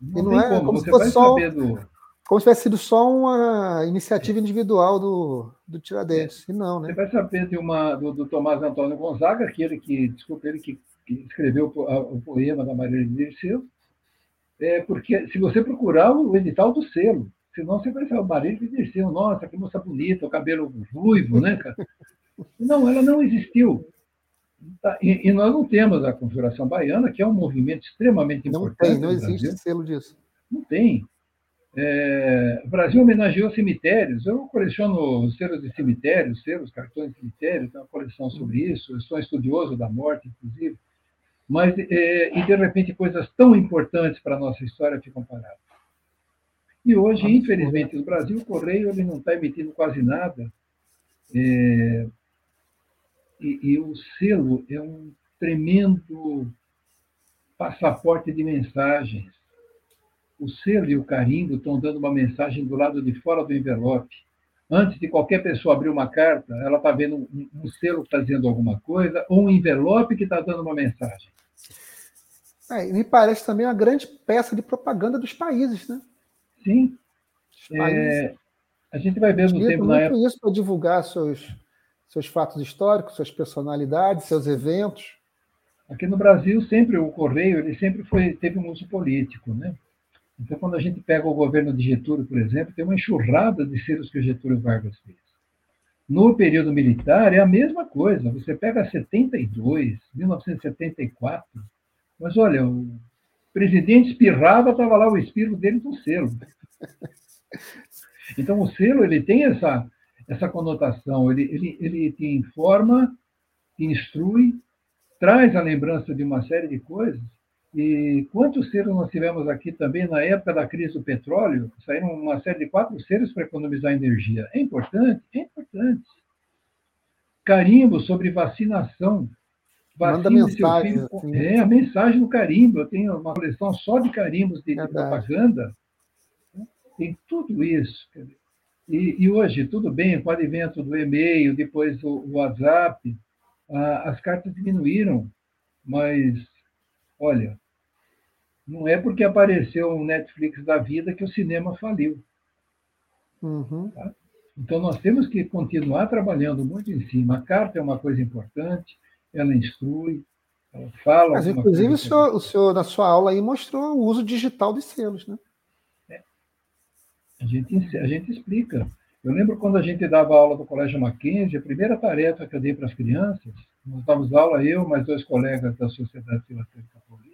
[SPEAKER 2] Não, não é como, como se fosse só. Do
[SPEAKER 1] como se tivesse sido só uma iniciativa individual do, do Tiradentes. É. E não, né?
[SPEAKER 2] Você vai saber de uma, do, do, Tomás Antônio Gonzaga, aquele que, desculpa, ele que, que escreveu o, a, o, poema da Maria de Dirceu, é porque se você procurar o edital do selo, senão você vai saber, Maria de Dirceu, nossa, que moça bonita, o cabelo ruivo, né, cara? Não, ela não existiu. Tá, e, e, nós não temos a Configuração Baiana, que é um movimento extremamente
[SPEAKER 1] não
[SPEAKER 2] importante.
[SPEAKER 1] Não tem, não existe selo disso.
[SPEAKER 2] Não tem. É, o Brasil homenageou cemitérios. Eu coleciono selos de cemitérios, selos, cartões de cemitério, tenho uma coleção sobre isso. Eu sou estudioso da morte, inclusive. Mas, é, e de repente, coisas tão importantes para a nossa história ficam paradas. E hoje, infelizmente, no Brasil, o Correio ele não está emitindo quase nada. É, e, e o selo é um tremendo passaporte de mensagens o selo e o carimbo estão dando uma mensagem do lado de fora do envelope. Antes de qualquer pessoa abrir uma carta, ela está vendo um, um, selo que está dizendo alguma coisa, ou um envelope que está dando uma mensagem.
[SPEAKER 1] É, me parece também uma grande peça de propaganda dos países, né?
[SPEAKER 2] Sim. É, a gente vai ver no tempo na época.
[SPEAKER 1] isso para divulgar seus, seus fatos históricos, suas personalidades, seus eventos.
[SPEAKER 2] Aqui no Brasil, sempre o correio ele sempre foi, teve um uso político, né? Então, quando a gente pega o governo de Getúlio, por exemplo, tem uma enxurrada de selos que o Getúlio Vargas fez. No período militar, é a mesma coisa. Você pega 72, 1974, mas olha, o presidente espirrava, estava lá o espirro dele com selo. <laughs> Então, o selo ele tem essa, essa conotação, ele, ele, ele te informa, te instrui, traz a lembrança de uma série de coisas, e quantos selos nós tivemos aqui também na época da crise do petróleo? Saíram uma série de quatro selos para economizar energia. É importante? É importante. Carimbo sobre vacinação.
[SPEAKER 1] Manda mensagem. Assim.
[SPEAKER 2] É, a mensagem no carimbo. Eu tenho uma coleção só de carimbos de, de propaganda. Tem tudo isso. E, e, hoje, tudo bem, com o advento do e-mail, depois o, o WhatsApp, ah, as cartas diminuíram, mas, olha, não é porque apareceu o Netflix da vida que o cinema faliu. Uhum. Tá? Então, nós temos que continuar trabalhando muito em cima. A carta é uma coisa importante, ela instrui, ela fala.
[SPEAKER 1] Mas, inclusive, o senhor, o senhor, na sua aula, aí mostrou o uso digital dos selos, né?
[SPEAKER 2] A, gente, a gente explica. Eu lembro quando a gente dava aula do Colégio Mackenzie, a primeira tarefa que eu dei para as crianças, nós dávamos aula, eu mais dois colegas da Sociedade Filatélica Paulista,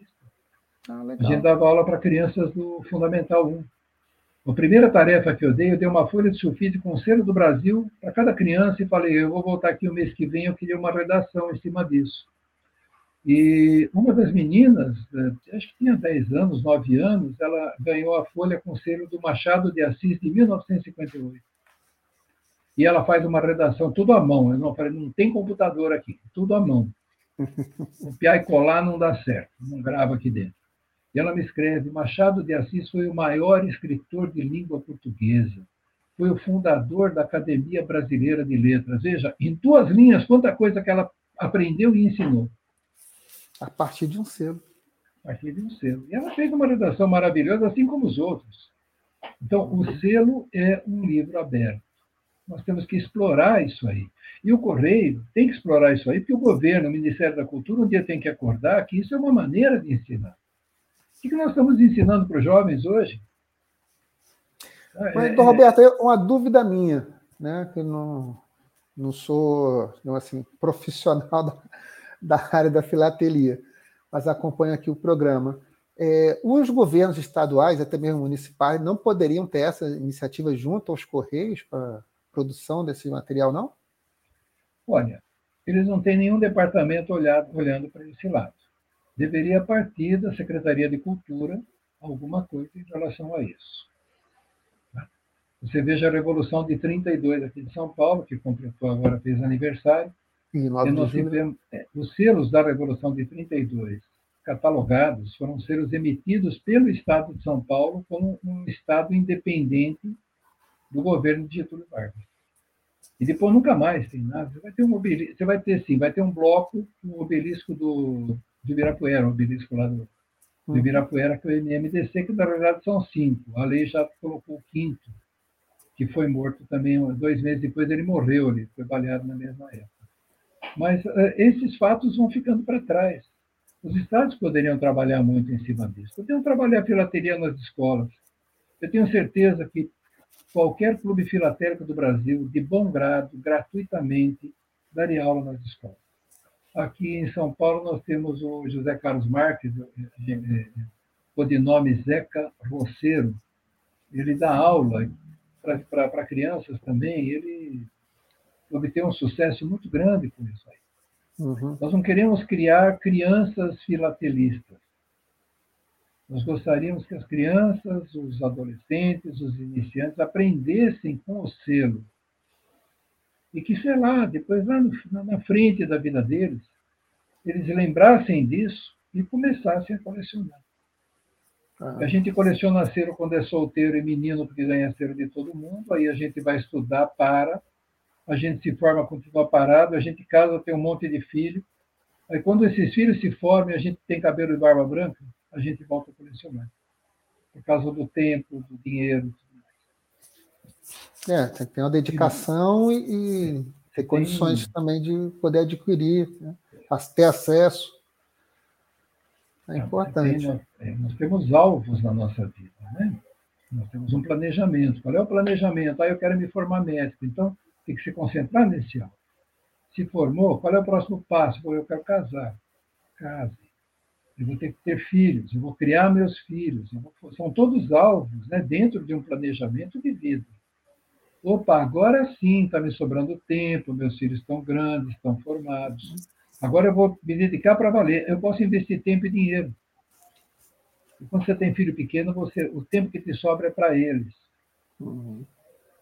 [SPEAKER 2] ah, a gente dava aula para crianças do Fundamental 1. A primeira tarefa que eu dei, eu dei uma folha de sulfite com o selo do Brasil para cada criança e falei, eu vou voltar aqui o mês que vem, eu queria uma redação em cima disso. E uma das meninas, eh, acho que tinha 10 anos, 9 anos, ela ganhou a folha com selo do Machado de Assis de 1958. E ela faz uma redação tudo à mão. Eu não falei, não tem computador aqui, tudo à mão. <laughs> Copiar e colar não dá certo, não grava aqui dentro. E ela me escreve: Machado de Assis foi o maior escritor de língua portuguesa. Foi o fundador da Academia Brasileira de Letras. Veja, em duas linhas, quanta coisa que ela aprendeu e ensinou.
[SPEAKER 1] A partir de um selo.
[SPEAKER 2] A partir de um selo. E ela fez uma redação maravilhosa, assim como os outros. Então, o selo é um livro aberto. Nós temos que explorar isso aí. E o Correio tem que explorar isso aí, porque o governo, o Ministério da Cultura, um dia tem que acordar que isso é uma maneira de ensinar. O que nós estamos ensinando para os jovens hoje?
[SPEAKER 1] Mas, é, Roberto, uma dúvida minha, né? Que eu não, não sou não, assim, <laughs> profissional da, da área da filatelia, mas acompanho aqui o programa. É, os governos estaduais, até mesmo municipais, não poderiam ter essa iniciativa junto aos Correios para produção desse material, não?
[SPEAKER 2] Olha, eles não têm nenhum departamento olhado, olhando para esse lado deveria partir da Secretaria de Cultura alguma coisa em relação a isso. Você veja a Revolução de 32 aqui de São Paulo, que completou agora, fez aniversário. E nós tivemos, é, os selos da Revolução de 32 catalogados foram selos emitidos pelo Estado de São Paulo como um Estado independente do governo de Getúlio Vargas. E depois nunca mais tem nada. Você vai ter um obelisco, você vai ter sim, vai ter um bloco, um obelisco do de Ibirapuera, o obelisco lá do, do uhum. Ibirapuera, que é o MMDC, que na verdade são cinco. A lei já colocou o quinto, que foi morto também dois meses depois, ele morreu, ele foi baleado na mesma época. Mas uh, esses fatos vão ficando para trás. Os estados poderiam trabalhar muito em cima disso. Poderiam trabalhar a filateria nas escolas. Eu tenho certeza que qualquer clube filatélico do Brasil, de bom grado, gratuitamente, daria aula nas escolas. Aqui em São Paulo nós temos o José Carlos Marques, codinome Zeca Roceiro. Ele dá aula para crianças também. Ele obtém um sucesso muito grande com isso aí. Uhum. Nós não queremos criar crianças filatelistas. Nós gostaríamos que as crianças, os adolescentes, os iniciantes aprendessem com o selo e que, sei lá, depois lá no, na frente da vida deles, eles lembrassem disso e começassem a colecionar. Ah. A gente coleciona cero quando é solteiro e menino, porque ganha cero de todo mundo, aí a gente vai estudar, para, a gente se forma, continua parado, a gente casa, tem um monte de filho. Aí quando esses filhos se formam e a gente tem cabelo e barba branca, a gente volta a colecionar. Por causa do tempo, do dinheiro,
[SPEAKER 1] é, tem que ter uma dedicação e, e ter condições também de poder adquirir, né? ter acesso. É importante.
[SPEAKER 2] Nós, é, nós temos alvos na nossa vida, né? Nós temos um planejamento. Qual é o planejamento? Ah, eu quero me formar médico. Então, tem que se concentrar nesse alvo. Se formou, qual é o próximo passo? eu quero casar. Case. Eu vou ter que ter filhos, eu vou criar meus filhos. Vou... São todos alvos né, dentro de um planejamento de vida. Opa, agora sim está me sobrando tempo, meus filhos estão grandes, estão formados. Agora eu vou me dedicar para valer. Eu posso investir tempo e dinheiro. E quando você tem filho pequeno, você, o tempo que te sobra é para eles. Uhum.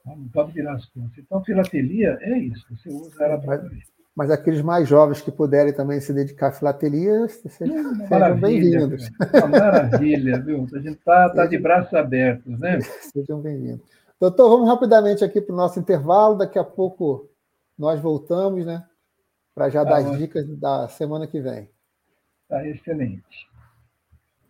[SPEAKER 2] Não pode virar as contas. Então, filatelia é isso. Você usa ela para valer.
[SPEAKER 1] Mas aqueles mais jovens que puderem também se dedicar à filatelia, sejam, sejam bem-vindos.
[SPEAKER 2] Maravilha, viu? A gente está tá de braços abertos, né? <laughs>
[SPEAKER 1] Sejam bem-vindos. Doutor, vamos rapidamente aqui para o nosso intervalo. Daqui a pouco nós voltamos, né? Para já tá dar as dicas da semana que vem.
[SPEAKER 2] Está excelente.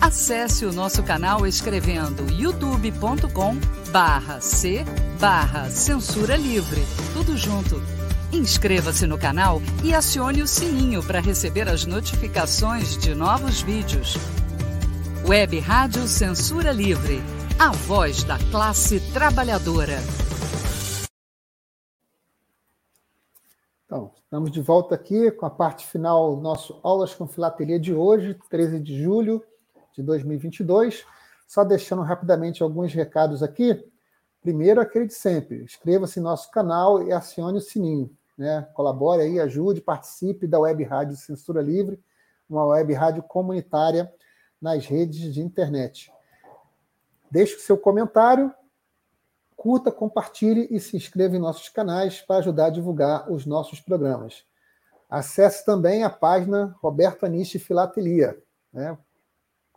[SPEAKER 3] Acesse o nosso canal escrevendo youtube.com barra C barra Censura Livre. Tudo junto. Inscreva-se no canal e acione o sininho para receber as notificações de novos vídeos. Web Rádio Censura Livre. A voz da classe trabalhadora.
[SPEAKER 1] Então, estamos de volta aqui com a parte final do nosso Aulas com Filatelia de hoje, 13 de julho de 2022. Só deixando rapidamente alguns recados aqui. Primeiro, aquele de sempre: inscreva-se no nosso canal e acione o sininho. Né? Colabore aí, ajude, participe da Web Rádio Censura Livre, uma web rádio comunitária nas redes de internet. Deixe o seu comentário, curta, compartilhe e se inscreva em nossos canais para ajudar a divulgar os nossos programas. Acesse também a página Roberto Aniche Filatelia, né?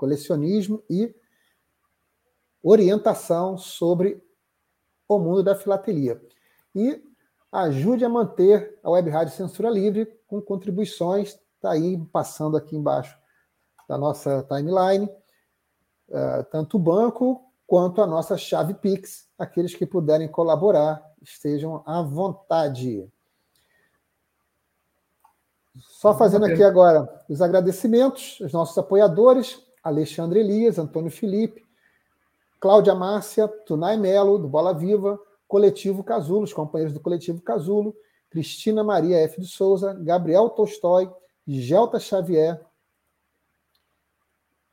[SPEAKER 1] Colecionismo e orientação sobre o mundo da filatelia. E ajude a manter a Web Rádio Censura Livre com contribuições, está aí passando aqui embaixo da nossa timeline, uh, tanto o banco quanto a nossa chave Pix. Aqueles que puderem colaborar, estejam à vontade. Só fazendo aqui agora os agradecimentos aos nossos apoiadores. Alexandre Elias, Antônio Felipe, Cláudia Márcia, Tunai Melo, do Bola Viva, Coletivo Casulo, os companheiros do Coletivo Casulo, Cristina Maria F. de Souza, Gabriel Tolstói, Gelta Xavier,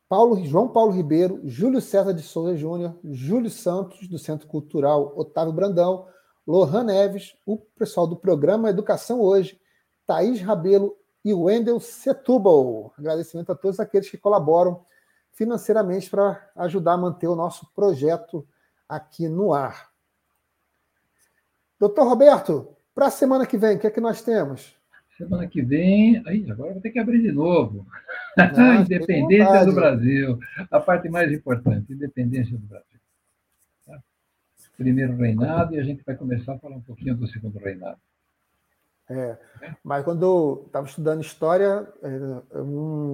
[SPEAKER 1] Paulo, João Paulo Ribeiro, Júlio César de Souza Júnior, Júlio Santos, do Centro Cultural Otávio Brandão, Lohan Neves, o pessoal do programa Educação Hoje, Thaís Rabelo e Wendel Setúbal. Agradecimento a todos aqueles que colaboram financeiramente para ajudar a manter o nosso projeto aqui no ar. Doutor Roberto, para a semana que vem, o que é que nós temos?
[SPEAKER 2] Semana que vem, aí, agora vou ter que abrir de novo. Não, <laughs> independência do Brasil. A parte mais importante, independência do Brasil. Tá? Primeiro reinado, e a gente vai começar a falar um pouquinho do segundo reinado.
[SPEAKER 1] É, mas quando eu estava estudando história, é, um,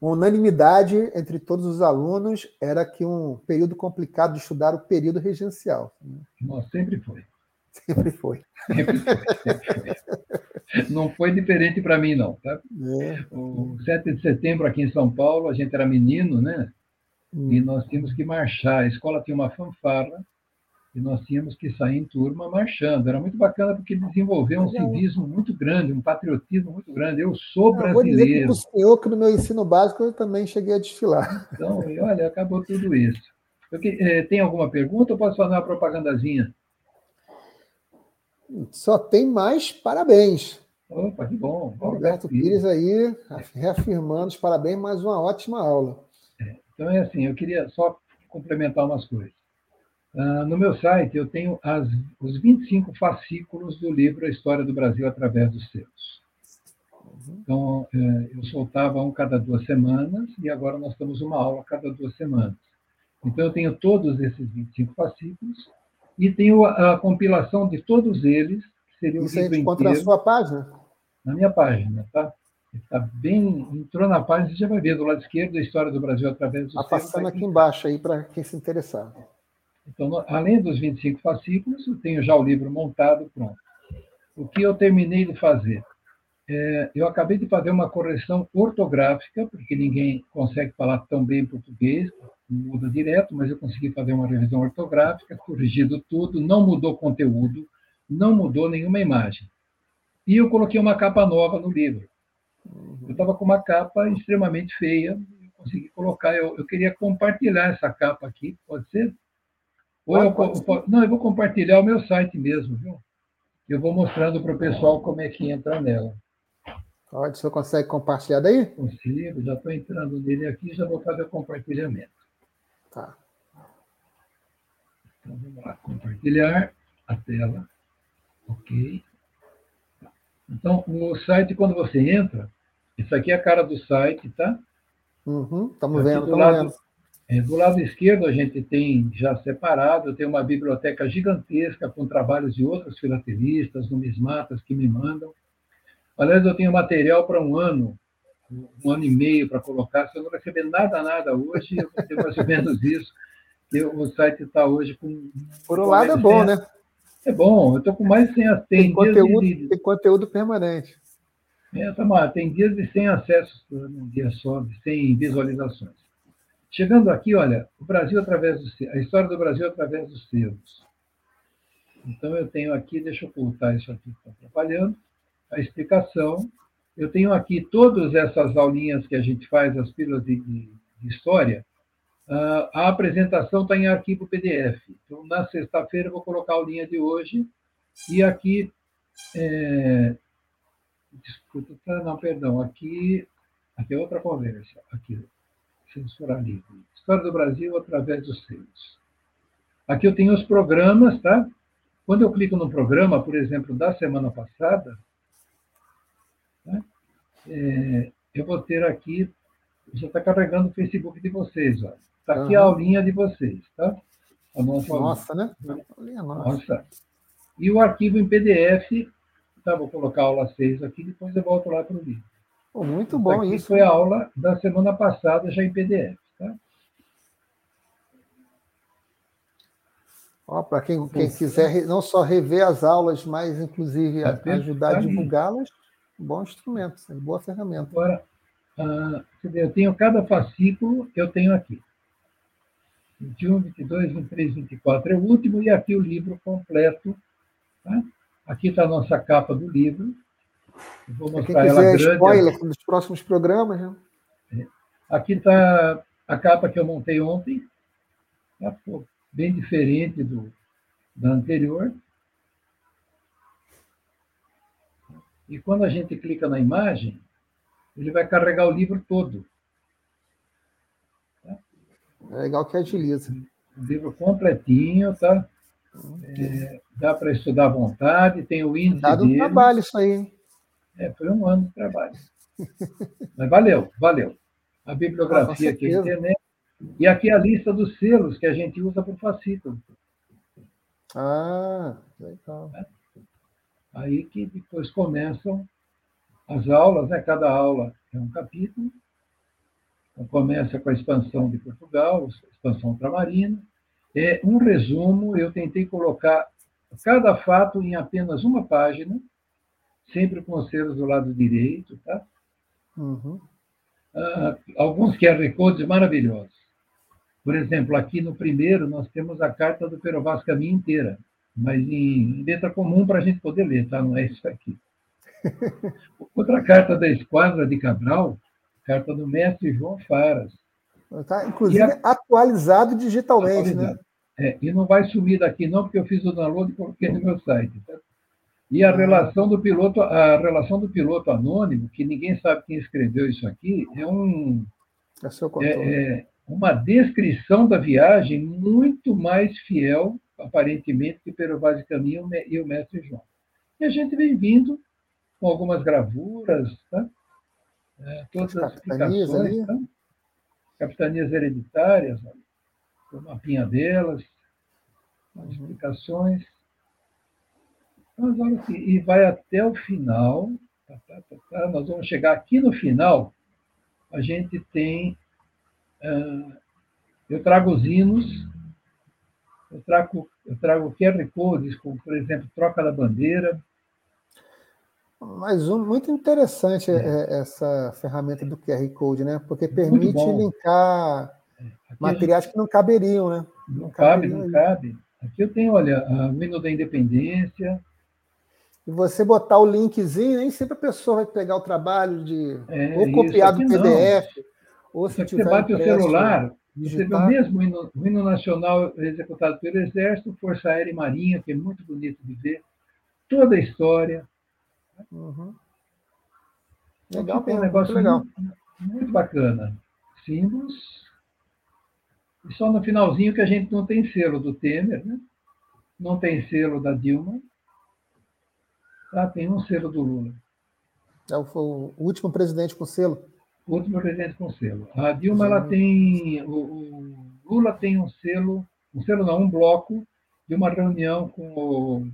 [SPEAKER 1] uma unanimidade entre todos os alunos era que um período complicado de estudar o período regencial.
[SPEAKER 2] Nossa, sempre foi.
[SPEAKER 1] Sempre foi.
[SPEAKER 2] Sempre foi, sempre foi. Não foi diferente para mim, não. Tá? É. O 7 de setembro, aqui em São Paulo, a gente era menino, né? Hum. E nós tínhamos que marchar. A escola tinha uma fanfarra, E nós tínhamos que sair em turma marchando. Era muito bacana porque desenvolveu um civismo muito grande, um patriotismo muito grande. Eu sou brasileiro. Eu vou dizer que o
[SPEAKER 1] senhor, que no meu ensino básico eu também cheguei a desfilar.
[SPEAKER 2] Então, olha, acabou tudo isso. Eu, eh, tem alguma pergunta ou posso fazer uma propagandazinha?
[SPEAKER 1] Só tem mais parabéns.
[SPEAKER 2] Opa, que bom.
[SPEAKER 1] Roberto Pires aí reafirmando os parabéns, mais uma ótima aula.
[SPEAKER 2] É, então é assim, eu queria só complementar umas coisas. Uh, no meu site eu tenho as, os 25 fascículos do livro A História do Brasil através dos seus. Então, uh, eu soltava um cada duas semanas e agora nós temos uma aula cada duas semanas. Então, eu tenho todos esses 25 fascículos e tenho a, a compilação de todos eles, que seria
[SPEAKER 1] um Isso livro a encontra na sua página?
[SPEAKER 2] Na minha página, tá? Está bem, entrou na página, você já vai ver do lado esquerdo a história do Brasil através do.
[SPEAKER 1] Está passando aqui embaixo aí para quem se interessar.
[SPEAKER 2] Então, além dos 25 fascículos, eu tenho já o livro montado, pronto. O que eu terminei de fazer? É, eu acabei de fazer uma correção ortográfica, porque ninguém consegue falar tão bem português, muda direto, mas eu consegui fazer uma revisão ortográfica, corrigido tudo, não mudou conteúdo, não mudou nenhuma imagem. E eu coloquei uma capa nova no livro. Eu estava com uma capa extremamente feia, eu consegui colocar, eu, eu queria compartilhar essa capa aqui, pode ser? Ou eu, não, eu vou compartilhar o meu site mesmo, viu? Eu vou mostrando para o pessoal como é que entra nela.
[SPEAKER 1] Pode, o senhor consegue compartilhar daí?
[SPEAKER 2] Consigo, já estou entrando nele aqui, já vou fazer o compartilhamento.
[SPEAKER 1] Tá.
[SPEAKER 2] Então vamos lá, compartilhar a tela. Ok. Então, o site, quando você entra, isso aqui é a cara do site, tá?
[SPEAKER 1] Uhum, estamos vendo, estamos vendo.
[SPEAKER 2] É, do lado esquerdo, a gente tem já separado, tem uma biblioteca gigantesca com trabalhos de outros filatelistas, numismatas que me mandam. Aliás, eu tenho material para um ano, um ano e meio para colocar. Se eu não receber nada, nada hoje, eu vou ter mais ou menos isso. Que o site está hoje com.
[SPEAKER 1] Por um lado é bom, né?
[SPEAKER 2] É bom, eu estou com mais de 100 tem,
[SPEAKER 1] tem conteúdo, de... tem conteúdo permanente.
[SPEAKER 2] É, tá, tem dias de 100 acessos um dia só, de 100 visualizações. Chegando aqui, olha, o Brasil através do, a história do Brasil através dos selos. Então eu tenho aqui, deixa eu ocultar isso aqui que está atrapalhando, a explicação. Eu tenho aqui todas essas aulinhas que a gente faz, as pílulas de, de, de história. Uh, a apresentação está em arquivo PDF. Então, na sexta-feira, eu vou colocar a aulinha de hoje. E aqui. É... Desculpa, tá, não, perdão. Aqui, aqui é outra conversa. Aqui, Censura Livre. História do Brasil através dos selos. Aqui eu tenho os programas, tá? Quando eu clico no programa, por exemplo, da semana passada, né? é, eu vou ter aqui, já está carregando o Facebook de vocês, olha. Está aqui uhum. a aulinha de vocês, tá?
[SPEAKER 1] A nossa, nossa né?
[SPEAKER 2] Nossa. E o arquivo em PDF, tá? Vou colocar a aula 6 aqui, depois eu volto lá para o livro.
[SPEAKER 1] Oh, muito bom isso.
[SPEAKER 2] Foi a aula da semana passada, já em PDF. Tá?
[SPEAKER 1] Para quem, quem quiser não só rever as aulas, mas inclusive tá ajudar a divulgá-las, bom instrumento, boa ferramenta.
[SPEAKER 2] Agora, uh, eu tenho cada fascículo, eu tenho aqui. 21, 22, 23, 24 é o último, e aqui o livro completo. Tá? Aqui está a nossa capa do livro.
[SPEAKER 1] Vou mostrar Quem quiser ela grande. spoiler dos próximos programas. Né?
[SPEAKER 2] Aqui está a capa que eu montei ontem. Tá, bem diferente do, da anterior. E quando a gente clica na imagem, ele vai carregar o livro todo.
[SPEAKER 1] Tá? É legal que agiliza.
[SPEAKER 2] O livro completinho, tá? É, dá para estudar à vontade, tem o índice Dá
[SPEAKER 1] um trabalho isso aí, hein?
[SPEAKER 2] É, foi um ano de trabalho. Mas valeu, valeu. A bibliografia ah, aqui é internet. E aqui a lista dos selos que a gente usa para o fascículo.
[SPEAKER 1] Ah, legal. É.
[SPEAKER 2] Aí que depois começam as aulas, né? Cada aula é um capítulo. Então, começa com a expansão de Portugal, expansão ultramarina. É um resumo, eu tentei colocar cada fato em apenas uma página, sempre com os selos do lado direito, tá?
[SPEAKER 1] Uhum.
[SPEAKER 2] Ah, alguns QR Codes maravilhosos. Por exemplo, aqui no primeiro, nós temos a carta do Perovskami inteira, mas em letra comum para a gente poder ler, tá? Não é isso aqui. <laughs> Outra carta da Esquadra de Cabral, carta do mestre João Faras.
[SPEAKER 1] Tá, inclusive, a... atualizado digitalmente, né? atualizado.
[SPEAKER 2] né? É, e não vai sumir daqui não, porque eu fiz o download e coloquei no meu site. Tá? E a relação do piloto, a relação do piloto anônimo, que ninguém sabe quem escreveu isso aqui, é um é, é, é uma descrição da viagem muito mais fiel, aparentemente, que pelo Vaz Caminho e o mestre João. E a gente vem vindo com algumas gravuras, tá? É, todas as explicações, tá? capitanias hereditárias, o mapinha delas, as uhum. explicações. E vai até o final, tá, tá, tá, tá, nós vamos chegar aqui no final, a gente tem. Uh, eu trago os hinos, eu trago, eu trago QR Codes, como, por exemplo, troca da bandeira.
[SPEAKER 1] Mas um, muito interessante é. é essa ferramenta do QR Code, né? Porque permite linkar é, materiais gente... que não caberiam, né?
[SPEAKER 2] Não, não cabe, não cabe. Aqui eu tenho, olha, o hino da independência,
[SPEAKER 1] e você botar o linkzinho, nem sempre a pessoa vai pegar o trabalho de é, ou copiar do PDF, não. ou se tiver
[SPEAKER 2] você bate o celular, você vê o mesmo hino, o hino nacional executado pelo Exército, Força Aérea e Marinha, que é muito bonito de ver, toda a história. Uhum. Legal, então, um negócio legal. Muito, muito bacana. Símbolos. E só no finalzinho que a gente não tem selo do Temer, né? não tem selo da Dilma, ah, tem um selo do Lula.
[SPEAKER 1] É o, o último presidente com selo?
[SPEAKER 2] O último presidente com selo. A Dilma, ela tem. O, o, Lula tem um selo, um selo não, um bloco de uma reunião com o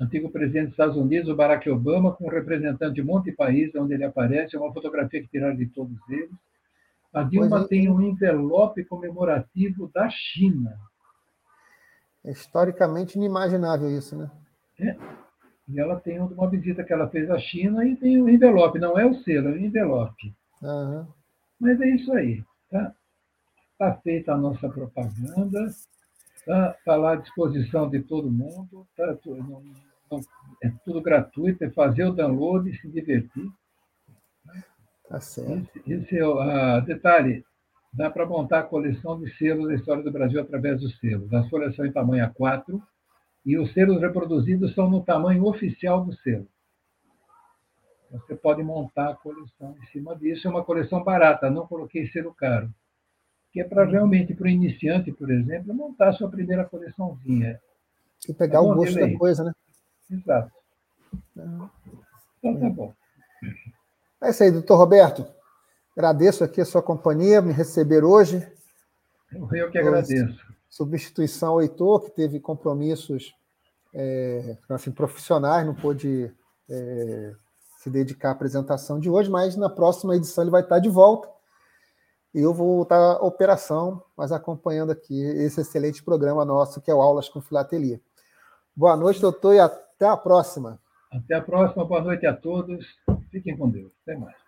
[SPEAKER 2] antigo presidente dos Estados Unidos, o Barack Obama, com um representante de um monte de países onde ele aparece, é uma fotografia que tiraram de todos eles. A Dilma é. tem um envelope comemorativo da China.
[SPEAKER 1] É historicamente inimaginável isso, né?
[SPEAKER 2] É. E ela tem uma visita que ela fez à China e tem o envelope, não é o selo, é o envelope. Uhum. Mas é isso aí. Tá? Está feita a nossa propaganda, está tá lá à disposição de todo mundo, tá, não, não, é tudo gratuito, é fazer o download e se divertir.
[SPEAKER 1] Tá certo.
[SPEAKER 2] Esse, esse é o uh, detalhe. Dá para montar a coleção de selos da história do Brasil através dos selos. As folhas são em tamanho A4, e os selos reproduzidos são no tamanho oficial do selo. Você pode montar a coleção em cima disso. É uma coleção barata, não coloquei selo caro. Que é para uhum. realmente, para o iniciante, por exemplo, montar a sua primeira coleçãozinha.
[SPEAKER 1] E pegar é o gosto da coisa, né?
[SPEAKER 2] Exato. Uhum. Então tá bom.
[SPEAKER 1] É isso aí, doutor Roberto. Agradeço aqui a sua companhia, me receber hoje.
[SPEAKER 2] Eu que agradeço.
[SPEAKER 1] Substituição ao Heitor, que teve compromissos é, assim, profissionais, não pôde é, se dedicar à apresentação de hoje, mas na próxima edição ele vai estar de volta. E eu vou estar à operação, mas acompanhando aqui esse excelente programa nosso, que é o Aulas com Filatelia. Boa noite, doutor, e até a próxima.
[SPEAKER 2] Até a próxima, boa noite a todos. Fiquem com Deus. Até mais.